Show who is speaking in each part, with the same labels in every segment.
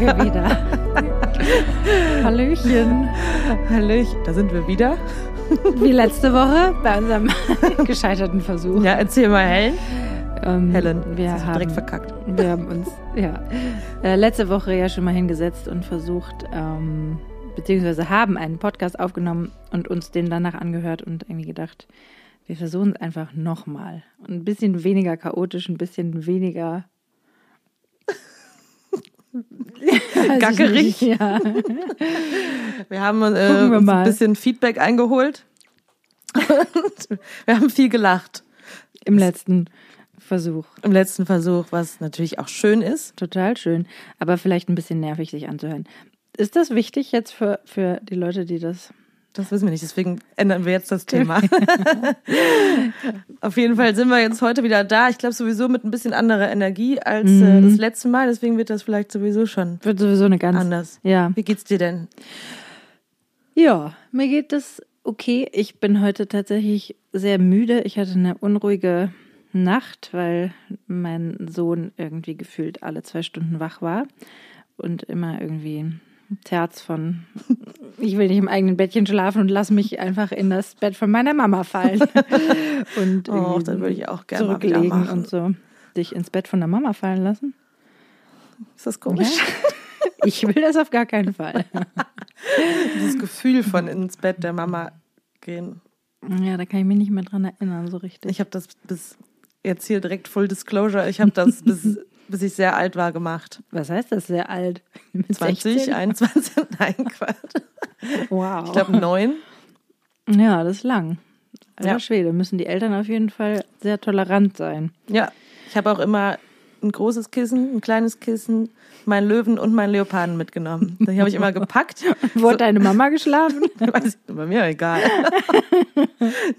Speaker 1: wir wieder. Hallöchen.
Speaker 2: Hallöchen, da sind wir wieder.
Speaker 1: Wie letzte Woche bei unserem gescheiterten Versuch.
Speaker 2: Ja, erzähl mal, Helen.
Speaker 1: Ähm,
Speaker 2: Helen,
Speaker 1: wir haben,
Speaker 2: direkt verkackt.
Speaker 1: Wir haben uns ja äh, letzte Woche ja schon mal hingesetzt und versucht, ähm, beziehungsweise haben einen Podcast aufgenommen und uns den danach angehört und irgendwie gedacht, wir versuchen es einfach nochmal. Ein bisschen weniger chaotisch, ein bisschen weniger
Speaker 2: Gackerig.
Speaker 1: Ja.
Speaker 2: Wir haben äh,
Speaker 1: wir
Speaker 2: ein bisschen Feedback eingeholt. Wir haben viel gelacht
Speaker 1: Im letzten Versuch.
Speaker 2: im letzten Versuch, was natürlich auch schön ist.
Speaker 1: Total schön, aber vielleicht ein bisschen nervig, sich anzuhören. Ist das wichtig jetzt für, für die Leute, die das.
Speaker 2: Das wissen wir nicht, deswegen ändern wir jetzt das Thema. Auf jeden Fall sind wir jetzt heute wieder da. Ich glaube sowieso mit ein bisschen anderer Energie als äh, das letzte Mal, deswegen wird das vielleicht sowieso schon
Speaker 1: Wird sowieso eine ganz.
Speaker 2: anders.
Speaker 1: Ja.
Speaker 2: Wie geht's dir denn?
Speaker 1: Ja, mir geht das okay. Ich bin heute tatsächlich sehr müde. Ich hatte eine unruhige Nacht, weil mein Sohn irgendwie gefühlt alle zwei Stunden wach war und immer irgendwie Terz von ich will nicht im eigenen Bettchen schlafen und lass mich einfach in das Bett von meiner Mama fallen. und
Speaker 2: Oh, das würde ich auch gerne mal
Speaker 1: zurücklegen
Speaker 2: machen.
Speaker 1: und so. Dich ins Bett von der Mama fallen lassen?
Speaker 2: Ist das komisch?
Speaker 1: Ich will das auf gar keinen Fall.
Speaker 2: Dieses Gefühl von ins Bett der Mama gehen.
Speaker 1: Ja, da kann ich mich nicht mehr dran erinnern, so richtig.
Speaker 2: Ich habe das bis jetzt hier direkt Full Disclosure. Ich habe das bis, bis ich sehr alt war gemacht.
Speaker 1: Was heißt das sehr alt? Mit
Speaker 2: 20,
Speaker 1: 16?
Speaker 2: 21, nein, Quatsch.
Speaker 1: Wow.
Speaker 2: Ich glaube neun.
Speaker 1: ja, das ist lang. Alter
Speaker 2: Ja.
Speaker 1: Schwede, müssen die Eltern auf jeden Fall sehr tolerant sein.
Speaker 2: Ja, ich habe auch immer ein großes Kissen, ein kleines Kissen, meinen Löwen und meinen Leoparden mitgenommen. Die habe ich immer gepackt.
Speaker 1: Wo hat deine Mama geschlafen?
Speaker 2: Weiß ich, bei mir egal.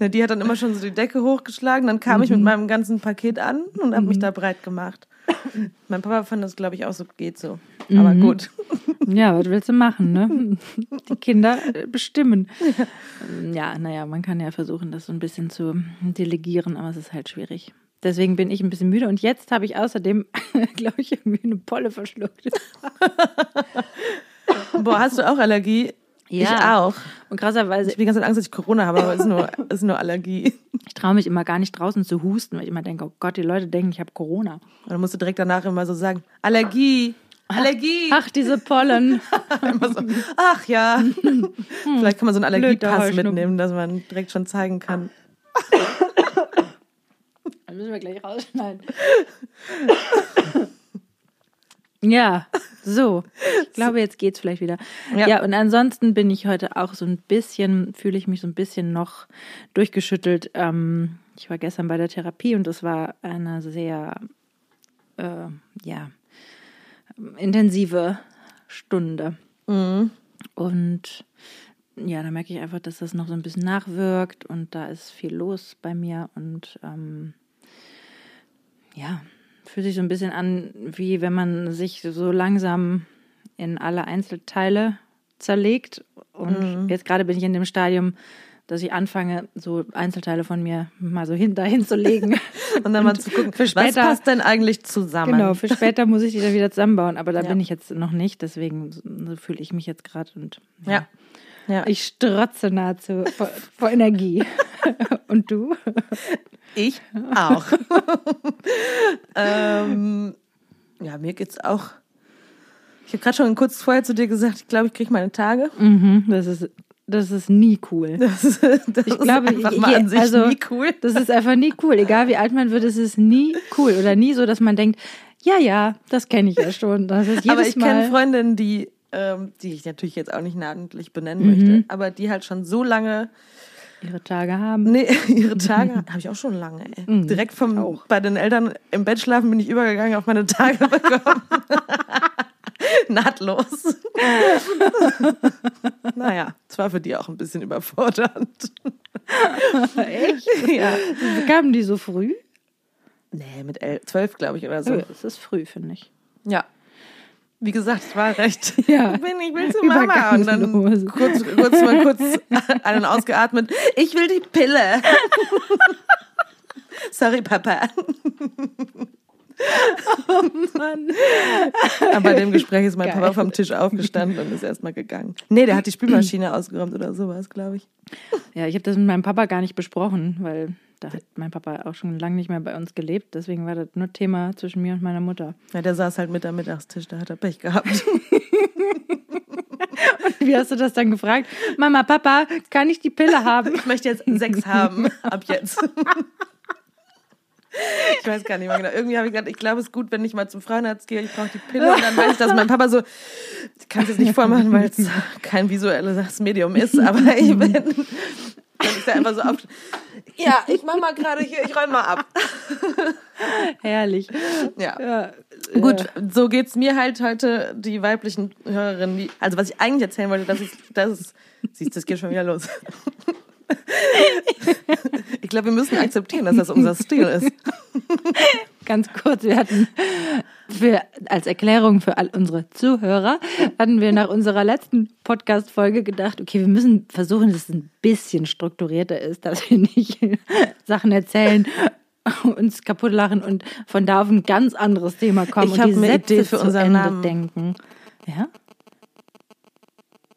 Speaker 2: Die hat dann immer schon so die Decke hochgeschlagen. Dann kam ich mit meinem ganzen Paket an und habe mich da breit gemacht. Mein Papa fand das, glaube ich, auch so, geht so. Aber gut.
Speaker 1: ja, was willst du machen, ne? Die Kinder äh, bestimmen. Ja, naja, man kann ja versuchen, das so ein bisschen zu delegieren, aber es ist halt schwierig. Deswegen bin ich ein bisschen müde und jetzt habe ich außerdem, glaube ich, irgendwie eine Polle verschluckt.
Speaker 2: Boah, hast du auch Allergie? Ich
Speaker 1: Ja.
Speaker 2: auch.
Speaker 1: Und krasserweise,
Speaker 2: Ich habe die ganze Zeit Angst, dass ich Corona habe, aber es ist nur, ist nur Allergie.
Speaker 1: ich traue mich immer gar nicht draußen zu husten, weil ich immer denke, oh Gott, die Leute denken, ich habe Corona.
Speaker 2: Und dann musst du direkt danach immer so sagen, Allergie, Allergie.
Speaker 1: Ach, diese Pollen.
Speaker 2: So, ach ja. Vielleicht kann man so einen Allergiepass mitnehmen, dass man direkt schon zeigen kann.
Speaker 1: Das müssen wir gleich rausschneiden. Ja, so. Ich glaube, jetzt geht's vielleicht wieder. Ja.
Speaker 2: Ja.
Speaker 1: und ansonsten bin ich heute auch so ein bisschen, fühle ich mich so ein bisschen noch durchgeschüttelt. Ähm, ich war gestern bei der Therapie und es war eine sehr, äh, ja, intensive Stunde. Und ja, da merke ich einfach, dass das noch so ein bisschen nachwirkt und da ist viel los bei mir und ähm, ja, fühlt sich so ein bisschen an, wie wenn man sich so langsam in alle Einzelteile zerlegt. Und jetzt gerade bin ich in dem Stadium, dass ich anfange, so Einzelteile von mir mal so hin, dahin zu legen.
Speaker 2: Und dann mal zu gucken,
Speaker 1: für
Speaker 2: was
Speaker 1: später-
Speaker 2: passt denn eigentlich zusammen?
Speaker 1: Genau, für später muss ich die dann wieder zusammenbauen, aber da
Speaker 2: Ja.
Speaker 1: bin ich jetzt noch nicht, deswegen so- fühle ich mich jetzt gerade und
Speaker 2: Ja. ja.
Speaker 1: ich strotze nahezu vor, vor Energie. und du?
Speaker 2: Ich auch. ähm, ja, mir geht's auch. Ich habe gerade schon kurz vorher zu dir gesagt, ich glaube, ich kriege meine Tage.
Speaker 1: Mhm, das ist das ist nie cool.
Speaker 2: Das, ist- das
Speaker 1: Ich
Speaker 2: ist
Speaker 1: glaube,
Speaker 2: einfach
Speaker 1: je-
Speaker 2: mal an sich
Speaker 1: also-
Speaker 2: nie cool.
Speaker 1: Das ist einfach nie cool. Egal wie alt man wird, es ist nie cool. Oder nie so, dass man denkt, ja, ja, das kenne ich ja schon. Ist
Speaker 2: Aber ich kenne. Freundinnen, die, ähm, die ich natürlich jetzt auch nicht namentlich benennen
Speaker 1: Mhm.
Speaker 2: möchte, aber die halt schon so lange,
Speaker 1: ihre Tage haben.
Speaker 2: nee, ihre Tage, habe ich auch schon lange, ey.
Speaker 1: Mhm.
Speaker 2: Direkt vom, bei den Eltern im Bett schlafen bin ich übergegangen auf meine Tage bekommen. Nahtlos. naja, es war für die auch ein bisschen überfordernd.
Speaker 1: Echt?
Speaker 2: ja.
Speaker 1: Kamen die so früh?
Speaker 2: Nee, mit elf, zwölf, glaube ich, oder so.
Speaker 1: Oh, das ist früh, finde ich.
Speaker 2: Ja. Wie gesagt, es war recht.
Speaker 1: Ja.
Speaker 2: Ich, bin, ich will zu Mama. Und dann kurz, kurz mal kurz einen ausgeatmet. Ich will die Pille. Sorry, Papa.
Speaker 1: Oh Mann.
Speaker 2: Aber bei dem Gespräch ist mein
Speaker 1: Geil.
Speaker 2: Papa vom Tisch aufgestanden und ist erstmal gegangen. Nee, der hat die Spülmaschine ausgeräumt oder sowas, glaube ich.
Speaker 1: Ja, ich habe das mit meinem Papa gar nicht besprochen, weil da hat mein Papa auch schon lange nicht mehr bei uns gelebt. Deswegen war das nur Thema zwischen mir und meiner Mutter.
Speaker 2: Ja, der saß halt mit am Mittagstisch, da hat er Pech gehabt.
Speaker 1: Wie hast du das dann gefragt? Mama, Papa, kann ich die Pille haben?
Speaker 2: Ich möchte jetzt sechs haben, ab jetzt. Ich weiß gar nicht mehr genau. Irgendwie habe ich gedacht, ich glaube, es ist gut, wenn ich mal zum Frauenarzt gehe, ich brauche die Pille. Und dann weiß ich, dass mein Papa so, ich kann es jetzt nicht vormachen, weil es kein visuelles Medium ist, aber ich bin, dann ist er einfach so auf. Ja, ich mach mal gerade hier, ich räume mal ab.
Speaker 1: Herrlich.
Speaker 2: Ja.
Speaker 1: Ja,
Speaker 2: Gut, so geht's mir halt heute, die weiblichen Hörerinnen. Die, also was ich eigentlich erzählen wollte, das ist, das ist, siehst du, das geht schon wieder los. Ich glaube, wir müssen akzeptieren, dass das unser Stil ist.
Speaker 1: Ganz kurz, wir hatten für, als Erklärung für all unsere Zuhörer, hatten wir nach unserer letzten Podcast-Folge gedacht, okay, wir müssen versuchen, dass es ein bisschen strukturierter ist, dass wir nicht Sachen erzählen, uns kaputt lachen und von da auf ein ganz anderes Thema kommen
Speaker 2: Ich
Speaker 1: und die Sätze
Speaker 2: Idee für unseren Namen.
Speaker 1: denken. Ja?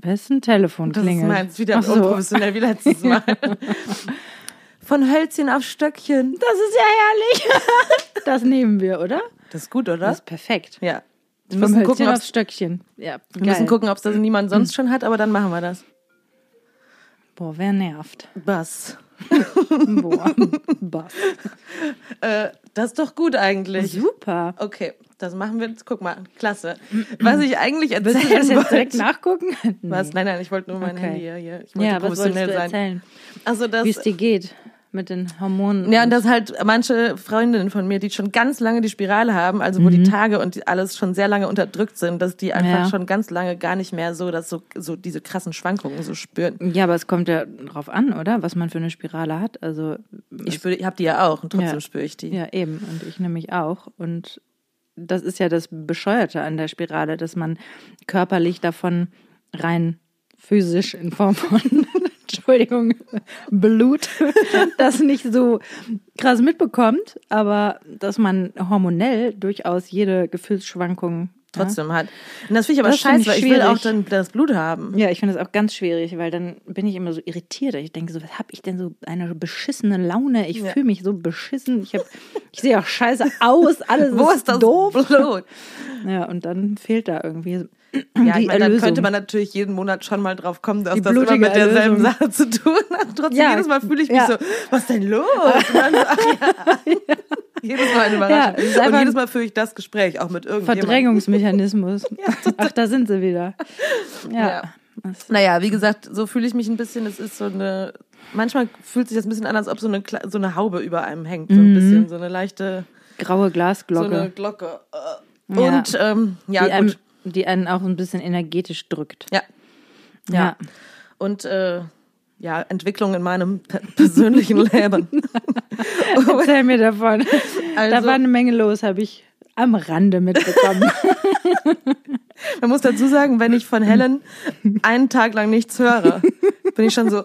Speaker 1: Wer ist ein Telefon
Speaker 2: Das ist
Speaker 1: klingelt?
Speaker 2: meins, wieder
Speaker 1: Ach so.
Speaker 2: unprofessionell wie letztes Mal. Von Hölzchen auf Stöckchen.
Speaker 1: Das ist ja herrlich. Das nehmen wir, oder?
Speaker 2: Das ist gut, oder?
Speaker 1: Das ist perfekt.
Speaker 2: ja. Wir müssen
Speaker 1: Hölzchen
Speaker 2: gucken,
Speaker 1: aufs Stöckchen. Ja,
Speaker 2: wir müssen gucken, ob es das niemand sonst schon hat, aber dann machen wir das.
Speaker 1: Boah, wer nervt?
Speaker 2: Was?
Speaker 1: Boah, Bass.
Speaker 2: Äh, das ist doch gut eigentlich.
Speaker 1: Super.
Speaker 2: Okay, das machen wir jetzt. Guck mal, klasse. Was ich eigentlich
Speaker 1: Willst du
Speaker 2: erzählen
Speaker 1: das jetzt direkt
Speaker 2: wollte.
Speaker 1: nachgucken?
Speaker 2: Was? Nein, nein, ich wollte nur mein
Speaker 1: Okay.
Speaker 2: Handy hier. hier. Ich wollte
Speaker 1: Ja, was
Speaker 2: professionell
Speaker 1: du
Speaker 2: sein.
Speaker 1: erzählen?
Speaker 2: Also das,
Speaker 1: Wie es dir geht mit den Hormonen.
Speaker 2: Ja, und dass halt manche Freundinnen von mir, die schon ganz lange die Spirale haben, also wo die Tage und alles schon sehr lange unterdrückt sind, dass die einfach
Speaker 1: Ja.
Speaker 2: schon ganz lange gar nicht mehr so, dass so, so diese krassen Schwankungen so spüren.
Speaker 1: ja, aber es kommt ja drauf an, oder? Was man für eine Spirale hat. Also,
Speaker 2: Ich ich habe die ja auch und trotzdem
Speaker 1: Ja.
Speaker 2: spüre ich die.
Speaker 1: ja, eben. Und ich nämlich auch. Und das ist ja das Bescheuerte an der Spirale, dass man körperlich davon rein physisch in Form von, Entschuldigung, Blut, das nicht so krass mitbekommt, aber dass man hormonell durchaus jede Gefühlsschwankung
Speaker 2: Trotzdem hat. Und das finde ich aber
Speaker 1: Das
Speaker 2: scheiße,
Speaker 1: ich
Speaker 2: weil ich will auch dann das Blut haben.
Speaker 1: Ja, ich finde das auch ganz schwierig, weil dann bin ich immer so irritiert. Ich denke so, was habe ich denn so eine beschissene Laune? Ich
Speaker 2: Ja.
Speaker 1: fühle mich so beschissen. Ich, hab, ich sehe auch scheiße aus. Alles
Speaker 2: Wo ist das
Speaker 1: doof.
Speaker 2: Blut?
Speaker 1: Ja, und dann fehlt da irgendwie
Speaker 2: Ja, ich meine, dann könnte man natürlich jeden Monat schon mal drauf kommen, dass das immer mit derselben
Speaker 1: Erlösung.
Speaker 2: Sache zu tun hat. Trotzdem
Speaker 1: Ja,
Speaker 2: jedes Mal fühle ich mich
Speaker 1: ja.
Speaker 2: so, was ist denn los? Dann ach ja. jedes Mal eine
Speaker 1: Ja,
Speaker 2: Überraschung.
Speaker 1: ist
Speaker 2: und jedes Mal führe ich das Gespräch auch mit irgendjemandem.
Speaker 1: Verdrängungsmechanismus. Ach, da sind sie wieder. Ja.
Speaker 2: Ja. Naja, wie gesagt, so fühle ich mich ein bisschen. Es ist so eine. Manchmal fühlt sich das ein bisschen an, als ob so eine, so eine Haube über einem hängt. So ein bisschen, so eine leichte
Speaker 1: Graue
Speaker 2: so
Speaker 1: Glasglocke,
Speaker 2: eine Glocke. Äh.
Speaker 1: Ja.
Speaker 2: Und ähm, ja,
Speaker 1: die, einem,
Speaker 2: gut.
Speaker 1: die einen auch ein bisschen energetisch drückt.
Speaker 2: Ja.
Speaker 1: Ja.
Speaker 2: Und äh, ja, Entwicklung in meinem pe- persönlichen Leben.
Speaker 1: Erzähl mir davon. da
Speaker 2: Also-
Speaker 1: war eine Menge los, habe ich am Rande mitbekommen.
Speaker 2: Man muss dazu sagen, wenn ich von Helen einen Tag lang nichts höre, bin ich schon so,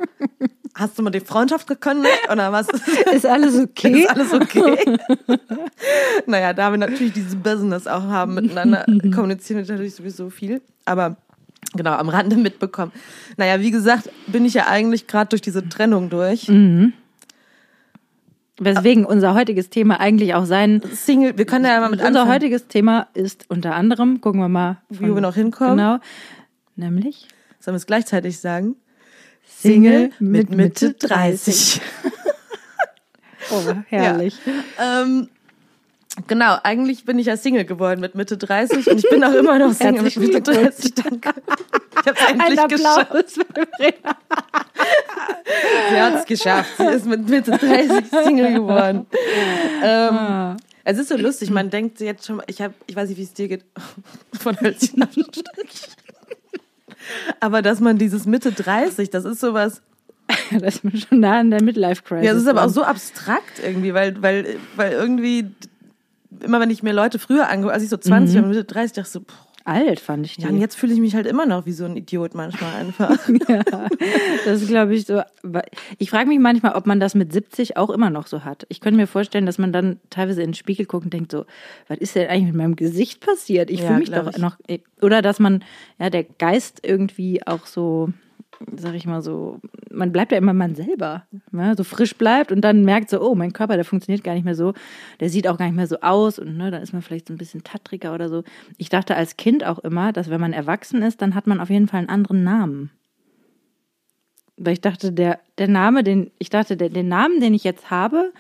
Speaker 2: hast du mal die Freundschaft gekündigt oder was?
Speaker 1: Ist alles okay?
Speaker 2: Ist alles okay? naja, da wir natürlich dieses Business auch haben miteinander, kommunizieren wir natürlich sowieso viel. Aber genau, am Rande mitbekommen. Naja, wie gesagt, bin ich ja eigentlich gerade durch diese Trennung durch.
Speaker 1: Weswegen unser heutiges Thema eigentlich auch sein.
Speaker 2: Single, wir können ja mal mit
Speaker 1: Unser
Speaker 2: anfangen,
Speaker 1: heutiges Thema ist unter anderem, gucken wir mal,
Speaker 2: wie wir noch hinkommen.
Speaker 1: genau, nämlich
Speaker 2: Sollen wir es gleichzeitig sagen?
Speaker 1: Single mit Mitte 30. Oh, herrlich.
Speaker 2: Ähm, genau, eigentlich bin ich ja Single geworden mit Mitte 30 und ich bin auch immer noch Single mit Mitte 30. Danke. Ich habe es endlich geschafft. Sie hat es geschafft. Sie ist mit Mitte 30 Single geworden. Ähm,
Speaker 1: Ah.
Speaker 2: es ist so lustig, man denkt jetzt schon, ich, hab, ich weiß nicht, wie es dir geht, von Hölzchen auf Stöckchen. Aber dass man dieses Mitte 30, das ist sowas,
Speaker 1: Das ist schon nah an der Midlife-Crisis.
Speaker 2: ja, das ist aber auch so abstrakt irgendwie, weil, weil, weil irgendwie, immer wenn ich mir Leute früher angucke, als ich so 20
Speaker 1: Mhm.
Speaker 2: und Mitte 30, dachte ich so, boah,
Speaker 1: alt, fand ich die.
Speaker 2: Ja, und jetzt fühle ich mich halt immer noch wie so ein Idiot manchmal einfach.
Speaker 1: ja, das ist, glaube ich, so. Ich frage mich manchmal, ob man das mit 70 auch immer noch so hat. Ich könnte mir vorstellen, dass man dann teilweise in den Spiegel guckt und denkt so, was ist denn eigentlich mit meinem Gesicht passiert? Ich
Speaker 2: Ja,
Speaker 1: fühle mich doch
Speaker 2: ich.
Speaker 1: noch. Oder dass man, ja, der Geist irgendwie auch so, sag ich mal so, man bleibt ja immer man selber, ne? so frisch bleibt und dann merkt so, oh, mein Körper, der funktioniert gar nicht mehr so, der sieht auch gar nicht mehr so aus und ne, dann ist man vielleicht so ein bisschen tattriger oder so. Ich dachte als Kind auch immer, dass wenn man erwachsen ist, dann hat man auf jeden Fall einen anderen Namen. Weil ich dachte, der, der Name, den, ich dachte, der, den Namen, den ich jetzt habe,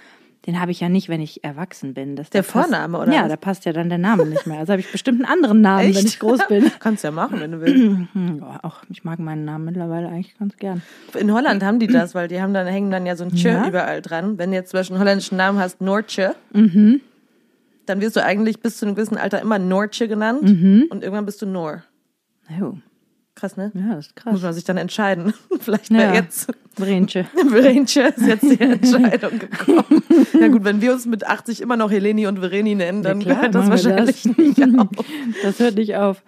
Speaker 1: den habe ich ja nicht, wenn ich erwachsen bin. Das,
Speaker 2: Der
Speaker 1: da passt-
Speaker 2: Vorname, oder
Speaker 1: Ja,
Speaker 2: was?
Speaker 1: da passt ja dann der Name nicht mehr. Also habe ich bestimmt einen anderen Namen, wenn
Speaker 2: Echt?
Speaker 1: ich groß bin.
Speaker 2: Kannst ja machen, wenn du willst.
Speaker 1: Ja, auch ich mag meinen Namen mittlerweile eigentlich ganz gern.
Speaker 2: In Holland haben die das, weil die haben dann, hängen dann ja so ein Tje
Speaker 1: Ja?
Speaker 2: überall dran. Wenn du jetzt zum Beispiel einen holländischen Namen hast, Noortje,
Speaker 1: Mhm.
Speaker 2: dann wirst du eigentlich bis zu einem gewissen Alter immer Noortje genannt
Speaker 1: Mhm.
Speaker 2: und irgendwann bist du Noor.
Speaker 1: Oh,
Speaker 2: Krass, ne?
Speaker 1: ja, das ist
Speaker 2: Muss
Speaker 1: krass.
Speaker 2: man sich dann entscheiden. Vielleicht
Speaker 1: Ja.
Speaker 2: jetzt
Speaker 1: Brenche.
Speaker 2: Verenche ist jetzt die Entscheidung gekommen. Na gut, wenn wir uns mit 80 immer noch Heleni und Vereni nennen, dann
Speaker 1: Ja,
Speaker 2: hört das wahrscheinlich
Speaker 1: das.
Speaker 2: nicht auf.
Speaker 1: Das hört nicht auf.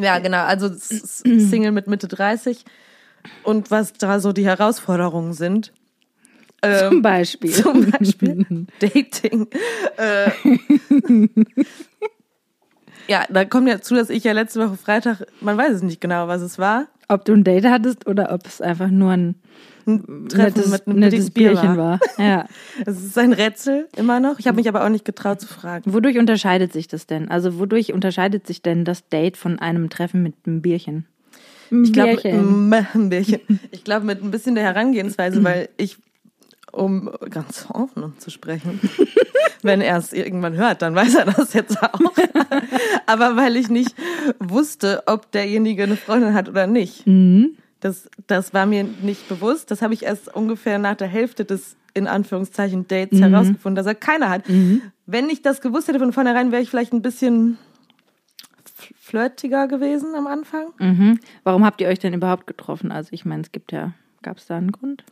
Speaker 2: Ja, genau. Also Single mit Mitte 30 und was da so die Herausforderungen sind.
Speaker 1: Zum
Speaker 2: Ähm,
Speaker 1: Beispiel.
Speaker 2: zum Beispiel Dating. Äh, ja, da kommt ja zu, dass ich ja letzte Woche Freitag, man weiß es nicht genau, was es war,
Speaker 1: Ob du ein Date hattest oder ob es einfach nur ein
Speaker 2: ein Treffen
Speaker 1: nettes,
Speaker 2: mit einem
Speaker 1: nettes Bierchen
Speaker 2: war.
Speaker 1: war. Ja.
Speaker 2: Es ist ein Rätsel immer noch. Ich habe mich aber auch nicht getraut zu fragen.
Speaker 1: Wodurch unterscheidet sich das denn? Also wodurch unterscheidet sich denn das Date von einem Treffen mit einem Bierchen?
Speaker 2: Ich glaube, ein Bierchen. Ich glaube, mit ein bisschen der Herangehensweise, weil ich, um ganz offen zu sprechen, wenn er es irgendwann hört, dann weiß er das jetzt auch. Aber weil ich nicht wusste, ob derjenige eine Freundin hat oder nicht.
Speaker 1: Mhm.
Speaker 2: Das, das war mir nicht bewusst. Das habe ich erst ungefähr nach der Hälfte des, in Anführungszeichen,
Speaker 1: Mhm.
Speaker 2: Dates herausgefunden, dass er keine hat. Wenn ich das gewusst hätte von vornherein, wäre ich vielleicht ein bisschen flirtiger gewesen am Anfang.
Speaker 1: Mhm. Warum habt ihr euch denn überhaupt getroffen? Also ich meine, es gibt ja, gab es da einen Grund?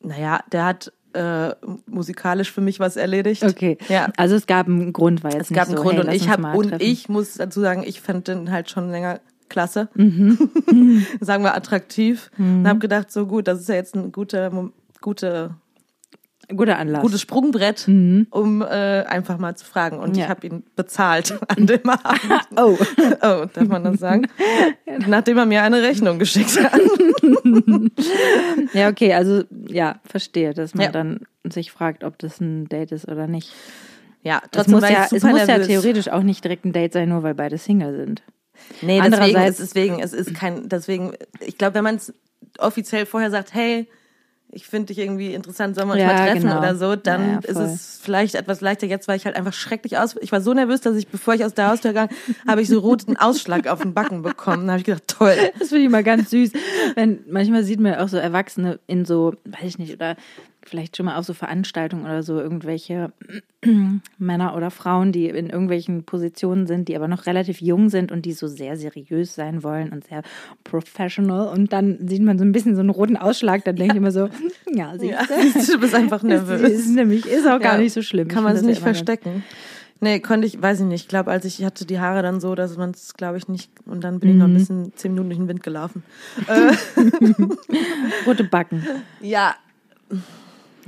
Speaker 2: Naja, der hat äh, musikalisch für mich was erledigt.
Speaker 1: Okay.
Speaker 2: Ja.
Speaker 1: Also es gab einen Grund, war jetzt
Speaker 2: Es gab
Speaker 1: nicht
Speaker 2: einen
Speaker 1: so,
Speaker 2: Grund
Speaker 1: hey,
Speaker 2: und ich habe und ich muss dazu sagen, ich fand den halt schon länger klasse,
Speaker 1: Mhm.
Speaker 2: sagen wir attraktiv und habe gedacht, so gut, das ist ja jetzt ein guter, gute,
Speaker 1: guter Anlass.
Speaker 2: gutes Sprungbrett, um äh, einfach mal zu fragen. Und
Speaker 1: Mhm. Ja.
Speaker 2: ich habe ihn bezahlt an dem Abend.
Speaker 1: oh.
Speaker 2: Oh, darf man das sagen? Nachdem er mir eine Rechnung geschickt hat.
Speaker 1: Ja, okay, also ja, verstehe, dass man
Speaker 2: Ja.
Speaker 1: dann sich fragt, ob das ein Date ist oder nicht.
Speaker 2: Ja,
Speaker 1: Es
Speaker 2: trotzdem
Speaker 1: muss,
Speaker 2: war ich
Speaker 1: ja, es muss ja theoretisch auch nicht direkt ein Date sein, nur weil beide Single sind.
Speaker 2: Nee, deswegen,
Speaker 1: Andererseits-
Speaker 2: ist, deswegen, es ist kein, deswegen, ich glaube, wenn man es offiziell vorher sagt, hey, ich finde dich irgendwie interessant, sollen wir uns
Speaker 1: Ja,
Speaker 2: mal treffen
Speaker 1: genau.
Speaker 2: oder so, dann
Speaker 1: Ja,
Speaker 2: ist es vielleicht etwas leichter. Jetzt war ich halt einfach schrecklich aus. Ich war so nervös, dass ich, bevor ich aus der Haustür gegangen, habe ich so roten Ausschlag auf den Backen bekommen. Da habe ich gedacht, toll.
Speaker 1: Das finde ich mal ganz süß. Wenn, manchmal sieht man ja auch so Erwachsene in so, weiß ich nicht, oder vielleicht schon mal auf so Veranstaltungen oder so irgendwelche Männer oder Frauen, die in irgendwelchen Positionen sind, die aber noch relativ jung sind und die so sehr seriös sein wollen und sehr professional. Und dann sieht man so ein bisschen so einen roten Ausschlag, dann denke ich immer so, ja, siehst
Speaker 2: Ja,
Speaker 1: du.
Speaker 2: du bist einfach
Speaker 1: Ist,
Speaker 2: nervös.
Speaker 1: ist nämlich, ist auch gar
Speaker 2: Ja,
Speaker 1: nicht so schlimm.
Speaker 2: Kann
Speaker 1: Ich
Speaker 2: man es nicht
Speaker 1: ja
Speaker 2: verstecken. Nee, konnte ich, weiß ich nicht. Ich glaube, als ich ich hatte die Haare dann so, dass man es, glaube ich, nicht. Und dann bin ich
Speaker 1: Mhm.
Speaker 2: noch ein bisschen zehn Minuten durch den Wind gelaufen.
Speaker 1: Rote Backen.
Speaker 2: Ja.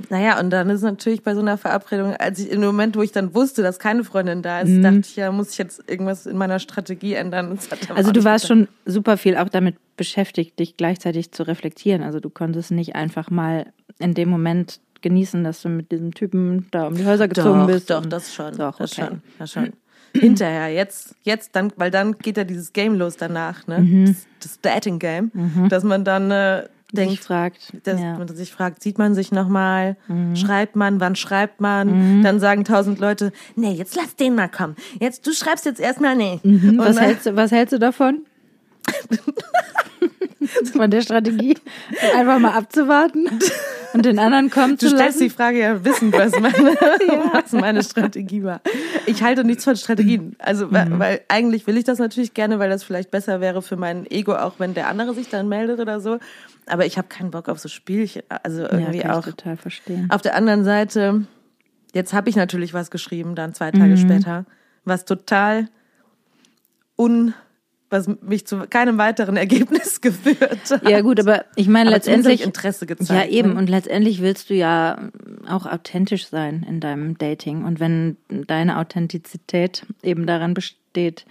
Speaker 2: Naja, und dann ist natürlich bei so einer Verabredung, als ich in dem Moment, wo ich dann wusste, dass keine Freundin da ist, dachte ich, ja, muss ich jetzt irgendwas in meiner Strategie ändern.
Speaker 1: Mhm. Also du warst
Speaker 2: geklappt.
Speaker 1: schon super viel auch damit beschäftigt, dich gleichzeitig zu reflektieren. Also du konntest nicht einfach mal in dem Moment genießen, dass du mit diesem Typen da um die Häuser gezogen
Speaker 2: doch,
Speaker 1: bist.
Speaker 2: Doch, das schon.
Speaker 1: Doch,
Speaker 2: das
Speaker 1: okay.
Speaker 2: schon. Das schon. Hinterher, jetzt, jetzt dann, weil dann geht ja dieses Game los danach, ne?
Speaker 1: Mhm.
Speaker 2: Das, das Dating-Game, dass man dann äh,
Speaker 1: sich
Speaker 2: denkt,
Speaker 1: fragt.
Speaker 2: dass
Speaker 1: ja. Mhm.
Speaker 2: man sich fragt, sieht man sich nochmal, schreibt man, wann schreibt man, dann sagen tausend Leute, nee, jetzt lass den mal kommen. Jetzt, du schreibst jetzt erstmal, nee. Und
Speaker 1: was, hältst du, was hältst du davon? Von der Strategie, einfach mal abzuwarten und den anderen kommen
Speaker 2: Du
Speaker 1: zu
Speaker 2: stellst die
Speaker 1: lassen.
Speaker 2: Frage ja wissend, was meine, was meine Strategie war. Ich halte nichts von Strategien. Also, weil,
Speaker 1: Mhm.
Speaker 2: weil eigentlich will ich das natürlich gerne, weil das vielleicht besser wäre für mein Ego, auch wenn der andere sich dann meldet oder so. Aber ich habe keinen Bock auf so Spielchen. Also irgendwie
Speaker 1: ja, kann
Speaker 2: auch.
Speaker 1: total verstehen.
Speaker 2: Auf der anderen Seite, jetzt habe ich natürlich was geschrieben, dann zwei Tage
Speaker 1: Mhm.
Speaker 2: später, was total was mich zu keinem weiteren Ergebnis geführt hat.
Speaker 1: Ja gut, aber ich meine
Speaker 2: Aber
Speaker 1: letztendlich
Speaker 2: Interesse gezeigt.
Speaker 1: Ja, eben.
Speaker 2: Ne?
Speaker 1: Und letztendlich willst du ja auch authentisch sein in deinem Dating. Und wenn deine Authentizität eben daran besteht,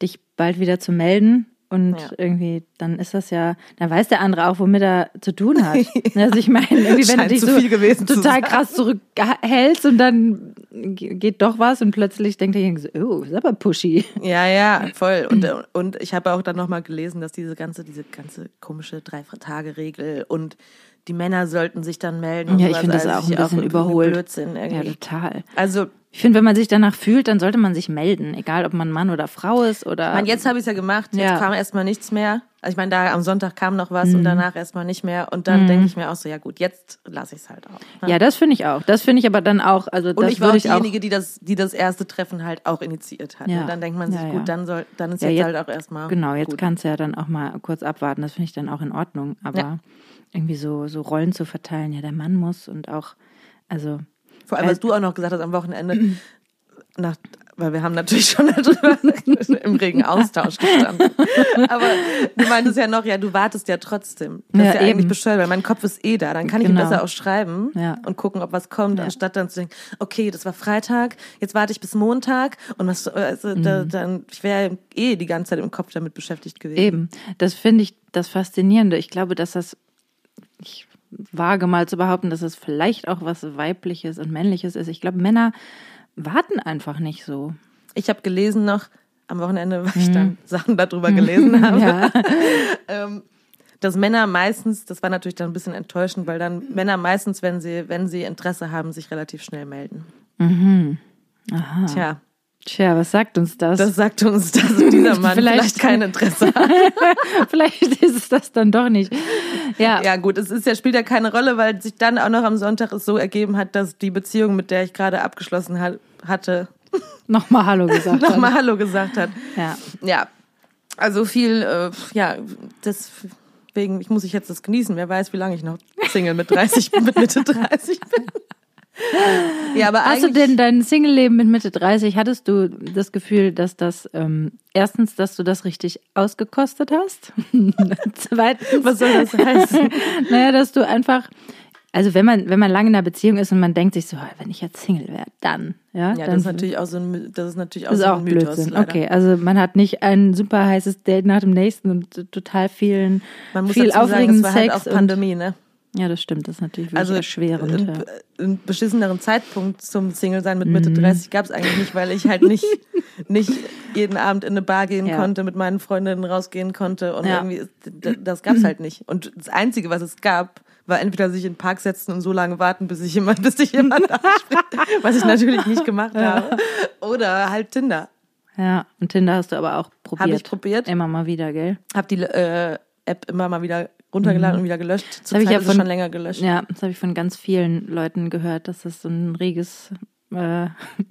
Speaker 1: dich bald wieder zu melden und
Speaker 2: Ja.
Speaker 1: irgendwie, dann ist das ja, dann weiß der andere auch, womit er zu tun hat. Also ich meine, irgendwie, wenn du
Speaker 2: Scheint
Speaker 1: dich
Speaker 2: zu
Speaker 1: so
Speaker 2: viel gewesen zu
Speaker 1: total krass zurückhältst und dann ge- geht doch was und plötzlich denkt derjenige so, oh, ist aber pushy.
Speaker 2: Ja, ja, voll. Und, und ich habe auch dann nochmal gelesen, dass diese ganze, diese ganze komische Drei-Tage-Regel und die Männer sollten sich dann melden. und
Speaker 1: Ja, ich finde das
Speaker 2: also
Speaker 1: auch ein bisschen
Speaker 2: irgendwie
Speaker 1: überholt.
Speaker 2: Blödsinn
Speaker 1: Ja,
Speaker 2: irgendwie.
Speaker 1: total.
Speaker 2: Also,
Speaker 1: Ich finde, wenn man sich danach fühlt, dann sollte man sich melden, egal ob man Mann oder Frau ist oder.
Speaker 2: ich meine, jetzt habe ich es ja gemacht, jetzt
Speaker 1: Ja.
Speaker 2: kam erstmal nichts mehr. Also ich meine, da am Sonntag kam noch was
Speaker 1: Mhm.
Speaker 2: und danach erstmal nicht mehr. Und dann denke ich mir auch so, ja gut, jetzt lasse ich es halt auch. ne?
Speaker 1: Ja, das finde ich auch. Das finde ich aber dann auch, also
Speaker 2: Und
Speaker 1: das
Speaker 2: ich war auch
Speaker 1: ich auch.
Speaker 2: diejenige, die das, die das erste Treffen halt auch initiiert hat.
Speaker 1: Ja.
Speaker 2: Ne? Dann denkt man sich,
Speaker 1: Ja, ja.
Speaker 2: gut, dann soll, dann ist
Speaker 1: Ja,
Speaker 2: jetzt,
Speaker 1: jetzt-
Speaker 2: halt auch erstmal.
Speaker 1: Genau, jetzt kannst du ja dann auch mal kurz abwarten. Das finde ich dann auch in Ordnung. Aber
Speaker 2: Ja.
Speaker 1: Irgendwie so, so Rollen zu verteilen, ja, der Mann muss und auch, also
Speaker 2: Vor allem, was du auch noch gesagt hast am Wochenende, nach, weil wir haben natürlich schon darüber im regen Austausch gestanden. Aber du meintest ja noch, ja, du wartest ja trotzdem. Das
Speaker 1: Ja,
Speaker 2: ist ja eigentlich
Speaker 1: eben.
Speaker 2: bescheuert, weil mein Kopf ist eh da. Dann kann ich
Speaker 1: Genau.
Speaker 2: ihm besser auch schreiben
Speaker 1: Ja.
Speaker 2: und gucken, ob was kommt,
Speaker 1: Ja.
Speaker 2: anstatt dann zu denken, okay, das war Freitag, jetzt warte ich bis Montag und was, also, da,
Speaker 1: Mhm.
Speaker 2: dann, ich wäre eh die ganze Zeit im Kopf damit beschäftigt gewesen.
Speaker 1: eben. Das finde ich das Faszinierende. Ich glaube, dass das, ich wage mal zu behaupten, dass es vielleicht auch was Weibliches und Männliches ist. Ich glaube, Männer warten einfach nicht so.
Speaker 2: Ich habe gelesen noch, am Wochenende, weil ich dann Sachen darüber gelesen habe.
Speaker 1: Mhm. Ja.
Speaker 2: ähm, dass Männer meistens, das war natürlich dann ein bisschen enttäuschend, weil dann Männer meistens, wenn sie, wenn sie Interesse haben, sich relativ schnell melden.
Speaker 1: Aha.
Speaker 2: Tja,
Speaker 1: Tja, was sagt uns das?
Speaker 2: das sagt uns, dass dieser Mann
Speaker 1: Vielleicht-
Speaker 2: vielleicht, kein Interesse hat.
Speaker 1: vielleicht ist es das dann doch nicht. Ja,
Speaker 2: Ja gut, es ist ja, spielt ja keine Rolle, weil sich dann auch noch am Sonntag es so ergeben hat, dass die Beziehung, mit der ich gerade abgeschlossen hat, hatte,
Speaker 1: nochmal Hallo gesagt. hat.
Speaker 2: nochmal Hallo gesagt hat.
Speaker 1: Ja.
Speaker 2: Ja, also viel, äh, ja, deswegen ich muss ich jetzt das genießen. Wer weiß, wie lange ich noch Single mit 30, mit Mitte 30 bin. Ja, aber
Speaker 1: Hast du denn dein Single-Leben mit Mitte 30, hattest du das Gefühl, dass das, ähm, erstens, dass du das richtig ausgekostet hast? Zweitens,
Speaker 2: was soll das heißen?
Speaker 1: naja, dass du einfach, also wenn man, wenn man lange in einer Beziehung ist und man denkt sich so, wenn ich jetzt Single wäre, dann, ja,
Speaker 2: Ja,
Speaker 1: dann
Speaker 2: das ist natürlich auch so ein, das ist natürlich auch
Speaker 1: ist
Speaker 2: so
Speaker 1: auch
Speaker 2: ein Mythos.
Speaker 1: Blödsinn.
Speaker 2: Leider.
Speaker 1: Okay, also man hat nicht ein super heißes Date nach dem nächsten und total vielen,
Speaker 2: Man muss
Speaker 1: viel
Speaker 2: dazu sagen,
Speaker 1: aufregenden
Speaker 2: es war halt
Speaker 1: Sex.
Speaker 2: auch Pandemie, ne?
Speaker 1: Ja, das stimmt, das ist natürlich wirklich
Speaker 2: Also
Speaker 1: erschwerend.
Speaker 2: einen,
Speaker 1: ja.
Speaker 2: einen beschisseneren Zeitpunkt zum Single sein mit Mitte
Speaker 1: Mhm.
Speaker 2: 30 gab es eigentlich nicht, weil ich halt nicht, nicht jeden Abend in eine Bar gehen
Speaker 1: Ja.
Speaker 2: konnte, mit meinen Freundinnen rausgehen konnte und
Speaker 1: Ja.
Speaker 2: irgendwie, das gab's halt nicht. Und das Einzige, was es gab, war entweder sich in den Park setzen und so lange warten, bis sich jemand, bis sich jemand anspricht, was ich natürlich nicht gemacht habe, oder halt Tinder.
Speaker 1: Ja, und Tinder hast du aber auch probiert.
Speaker 2: Habe ich probiert,
Speaker 1: Immer mal wieder, gell?
Speaker 2: habe die äh, App immer mal wieder runtergeladen und wieder gelöscht.
Speaker 1: Mhm. hab ich ja von-
Speaker 2: schon länger gelöscht.
Speaker 1: Ja, das habe ich von ganz vielen Leuten gehört, dass das so ein reges äh,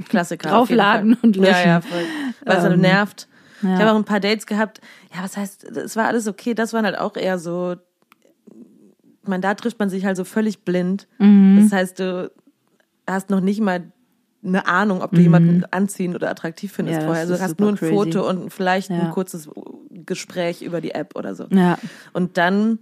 Speaker 2: Klassiker. auf jeden
Speaker 1: Draufladen
Speaker 2: Fall.
Speaker 1: und löschen.
Speaker 2: Ja, ja, voll. Weil es halt
Speaker 1: Ähm,
Speaker 2: nervt.
Speaker 1: ja.
Speaker 2: Ich habe auch ein paar Dates gehabt. Ja, was heißt, es war alles okay. Das waren halt auch eher so, ich meine, da trifft man sich halt so völlig blind.
Speaker 1: Mhm.
Speaker 2: Das heißt, du hast noch nicht mal eine Ahnung, ob du
Speaker 1: Mhm.
Speaker 2: jemanden anziehend oder attraktiv findest
Speaker 1: Ja, das
Speaker 2: vorher. Also du hast nur ein
Speaker 1: crazy.
Speaker 2: Foto und vielleicht
Speaker 1: Ja.
Speaker 2: ein kurzes Gespräch über die App oder so.
Speaker 1: ja,
Speaker 2: Und dann,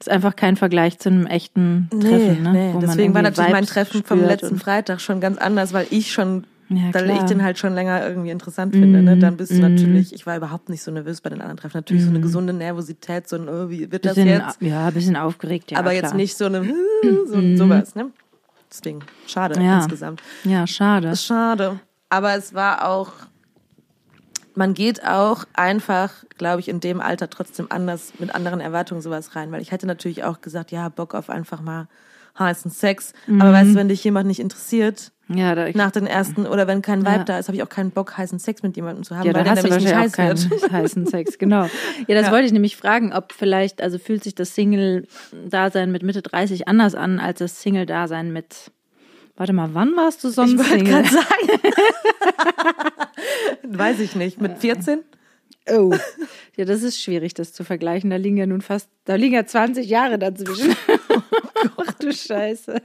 Speaker 1: ist einfach kein Vergleich zu einem echten
Speaker 2: nee,
Speaker 1: Treffen, ne?
Speaker 2: nee.
Speaker 1: Wo
Speaker 2: deswegen war natürlich mein
Speaker 1: Vibes
Speaker 2: Treffen vom letzten Freitag schon ganz anders, weil ich schon
Speaker 1: Ja,
Speaker 2: weil ich den halt schon länger irgendwie interessant finde, ne? dann bist du
Speaker 1: Mhm.
Speaker 2: natürlich, ich war überhaupt nicht so nervös bei den anderen Treffen, natürlich so eine gesunde Nervosität, so ein, oh, wie wird das
Speaker 1: bisschen,
Speaker 2: jetzt?
Speaker 1: Ja, ein bisschen aufgeregt, ja.
Speaker 2: Aber jetzt
Speaker 1: klar.
Speaker 2: nicht so eine, so, sowas, ne? Deswegen, schade
Speaker 1: Ja.
Speaker 2: insgesamt.
Speaker 1: Ja, schade.
Speaker 2: Ist schade. Aber es war auch, man geht auch einfach, glaube ich, in dem Alter trotzdem anders, mit anderen Erwartungen sowas rein, weil ich hätte natürlich auch gesagt, ja, Bock auf einfach mal heißen Sex.
Speaker 1: Mhm.
Speaker 2: Aber weißt du, wenn dich jemand nicht interessiert,
Speaker 1: Ja, da,
Speaker 2: nach den ersten oder wenn kein Vibe
Speaker 1: Ja.
Speaker 2: da ist, habe ich auch keinen Bock, heißen Sex mit jemandem zu haben,
Speaker 1: ja,
Speaker 2: weil der nämlich nicht heiß wird.
Speaker 1: heißen Sex, genau. Ja, das
Speaker 2: Ja.
Speaker 1: wollte ich nämlich fragen, ob vielleicht, also fühlt sich das Single-Dasein mit Mitte 30 anders an als das Single-Dasein mit, warte mal, wann warst du sonst
Speaker 2: Ich
Speaker 1: Single?
Speaker 2: gerade sagen. Weiß ich nicht. Mit 14?
Speaker 1: Oh, ja, das ist schwierig, das zu vergleichen. Da liegen ja nun fast, da liegen ja 20 Jahre dazwischen. Ach du Scheiße.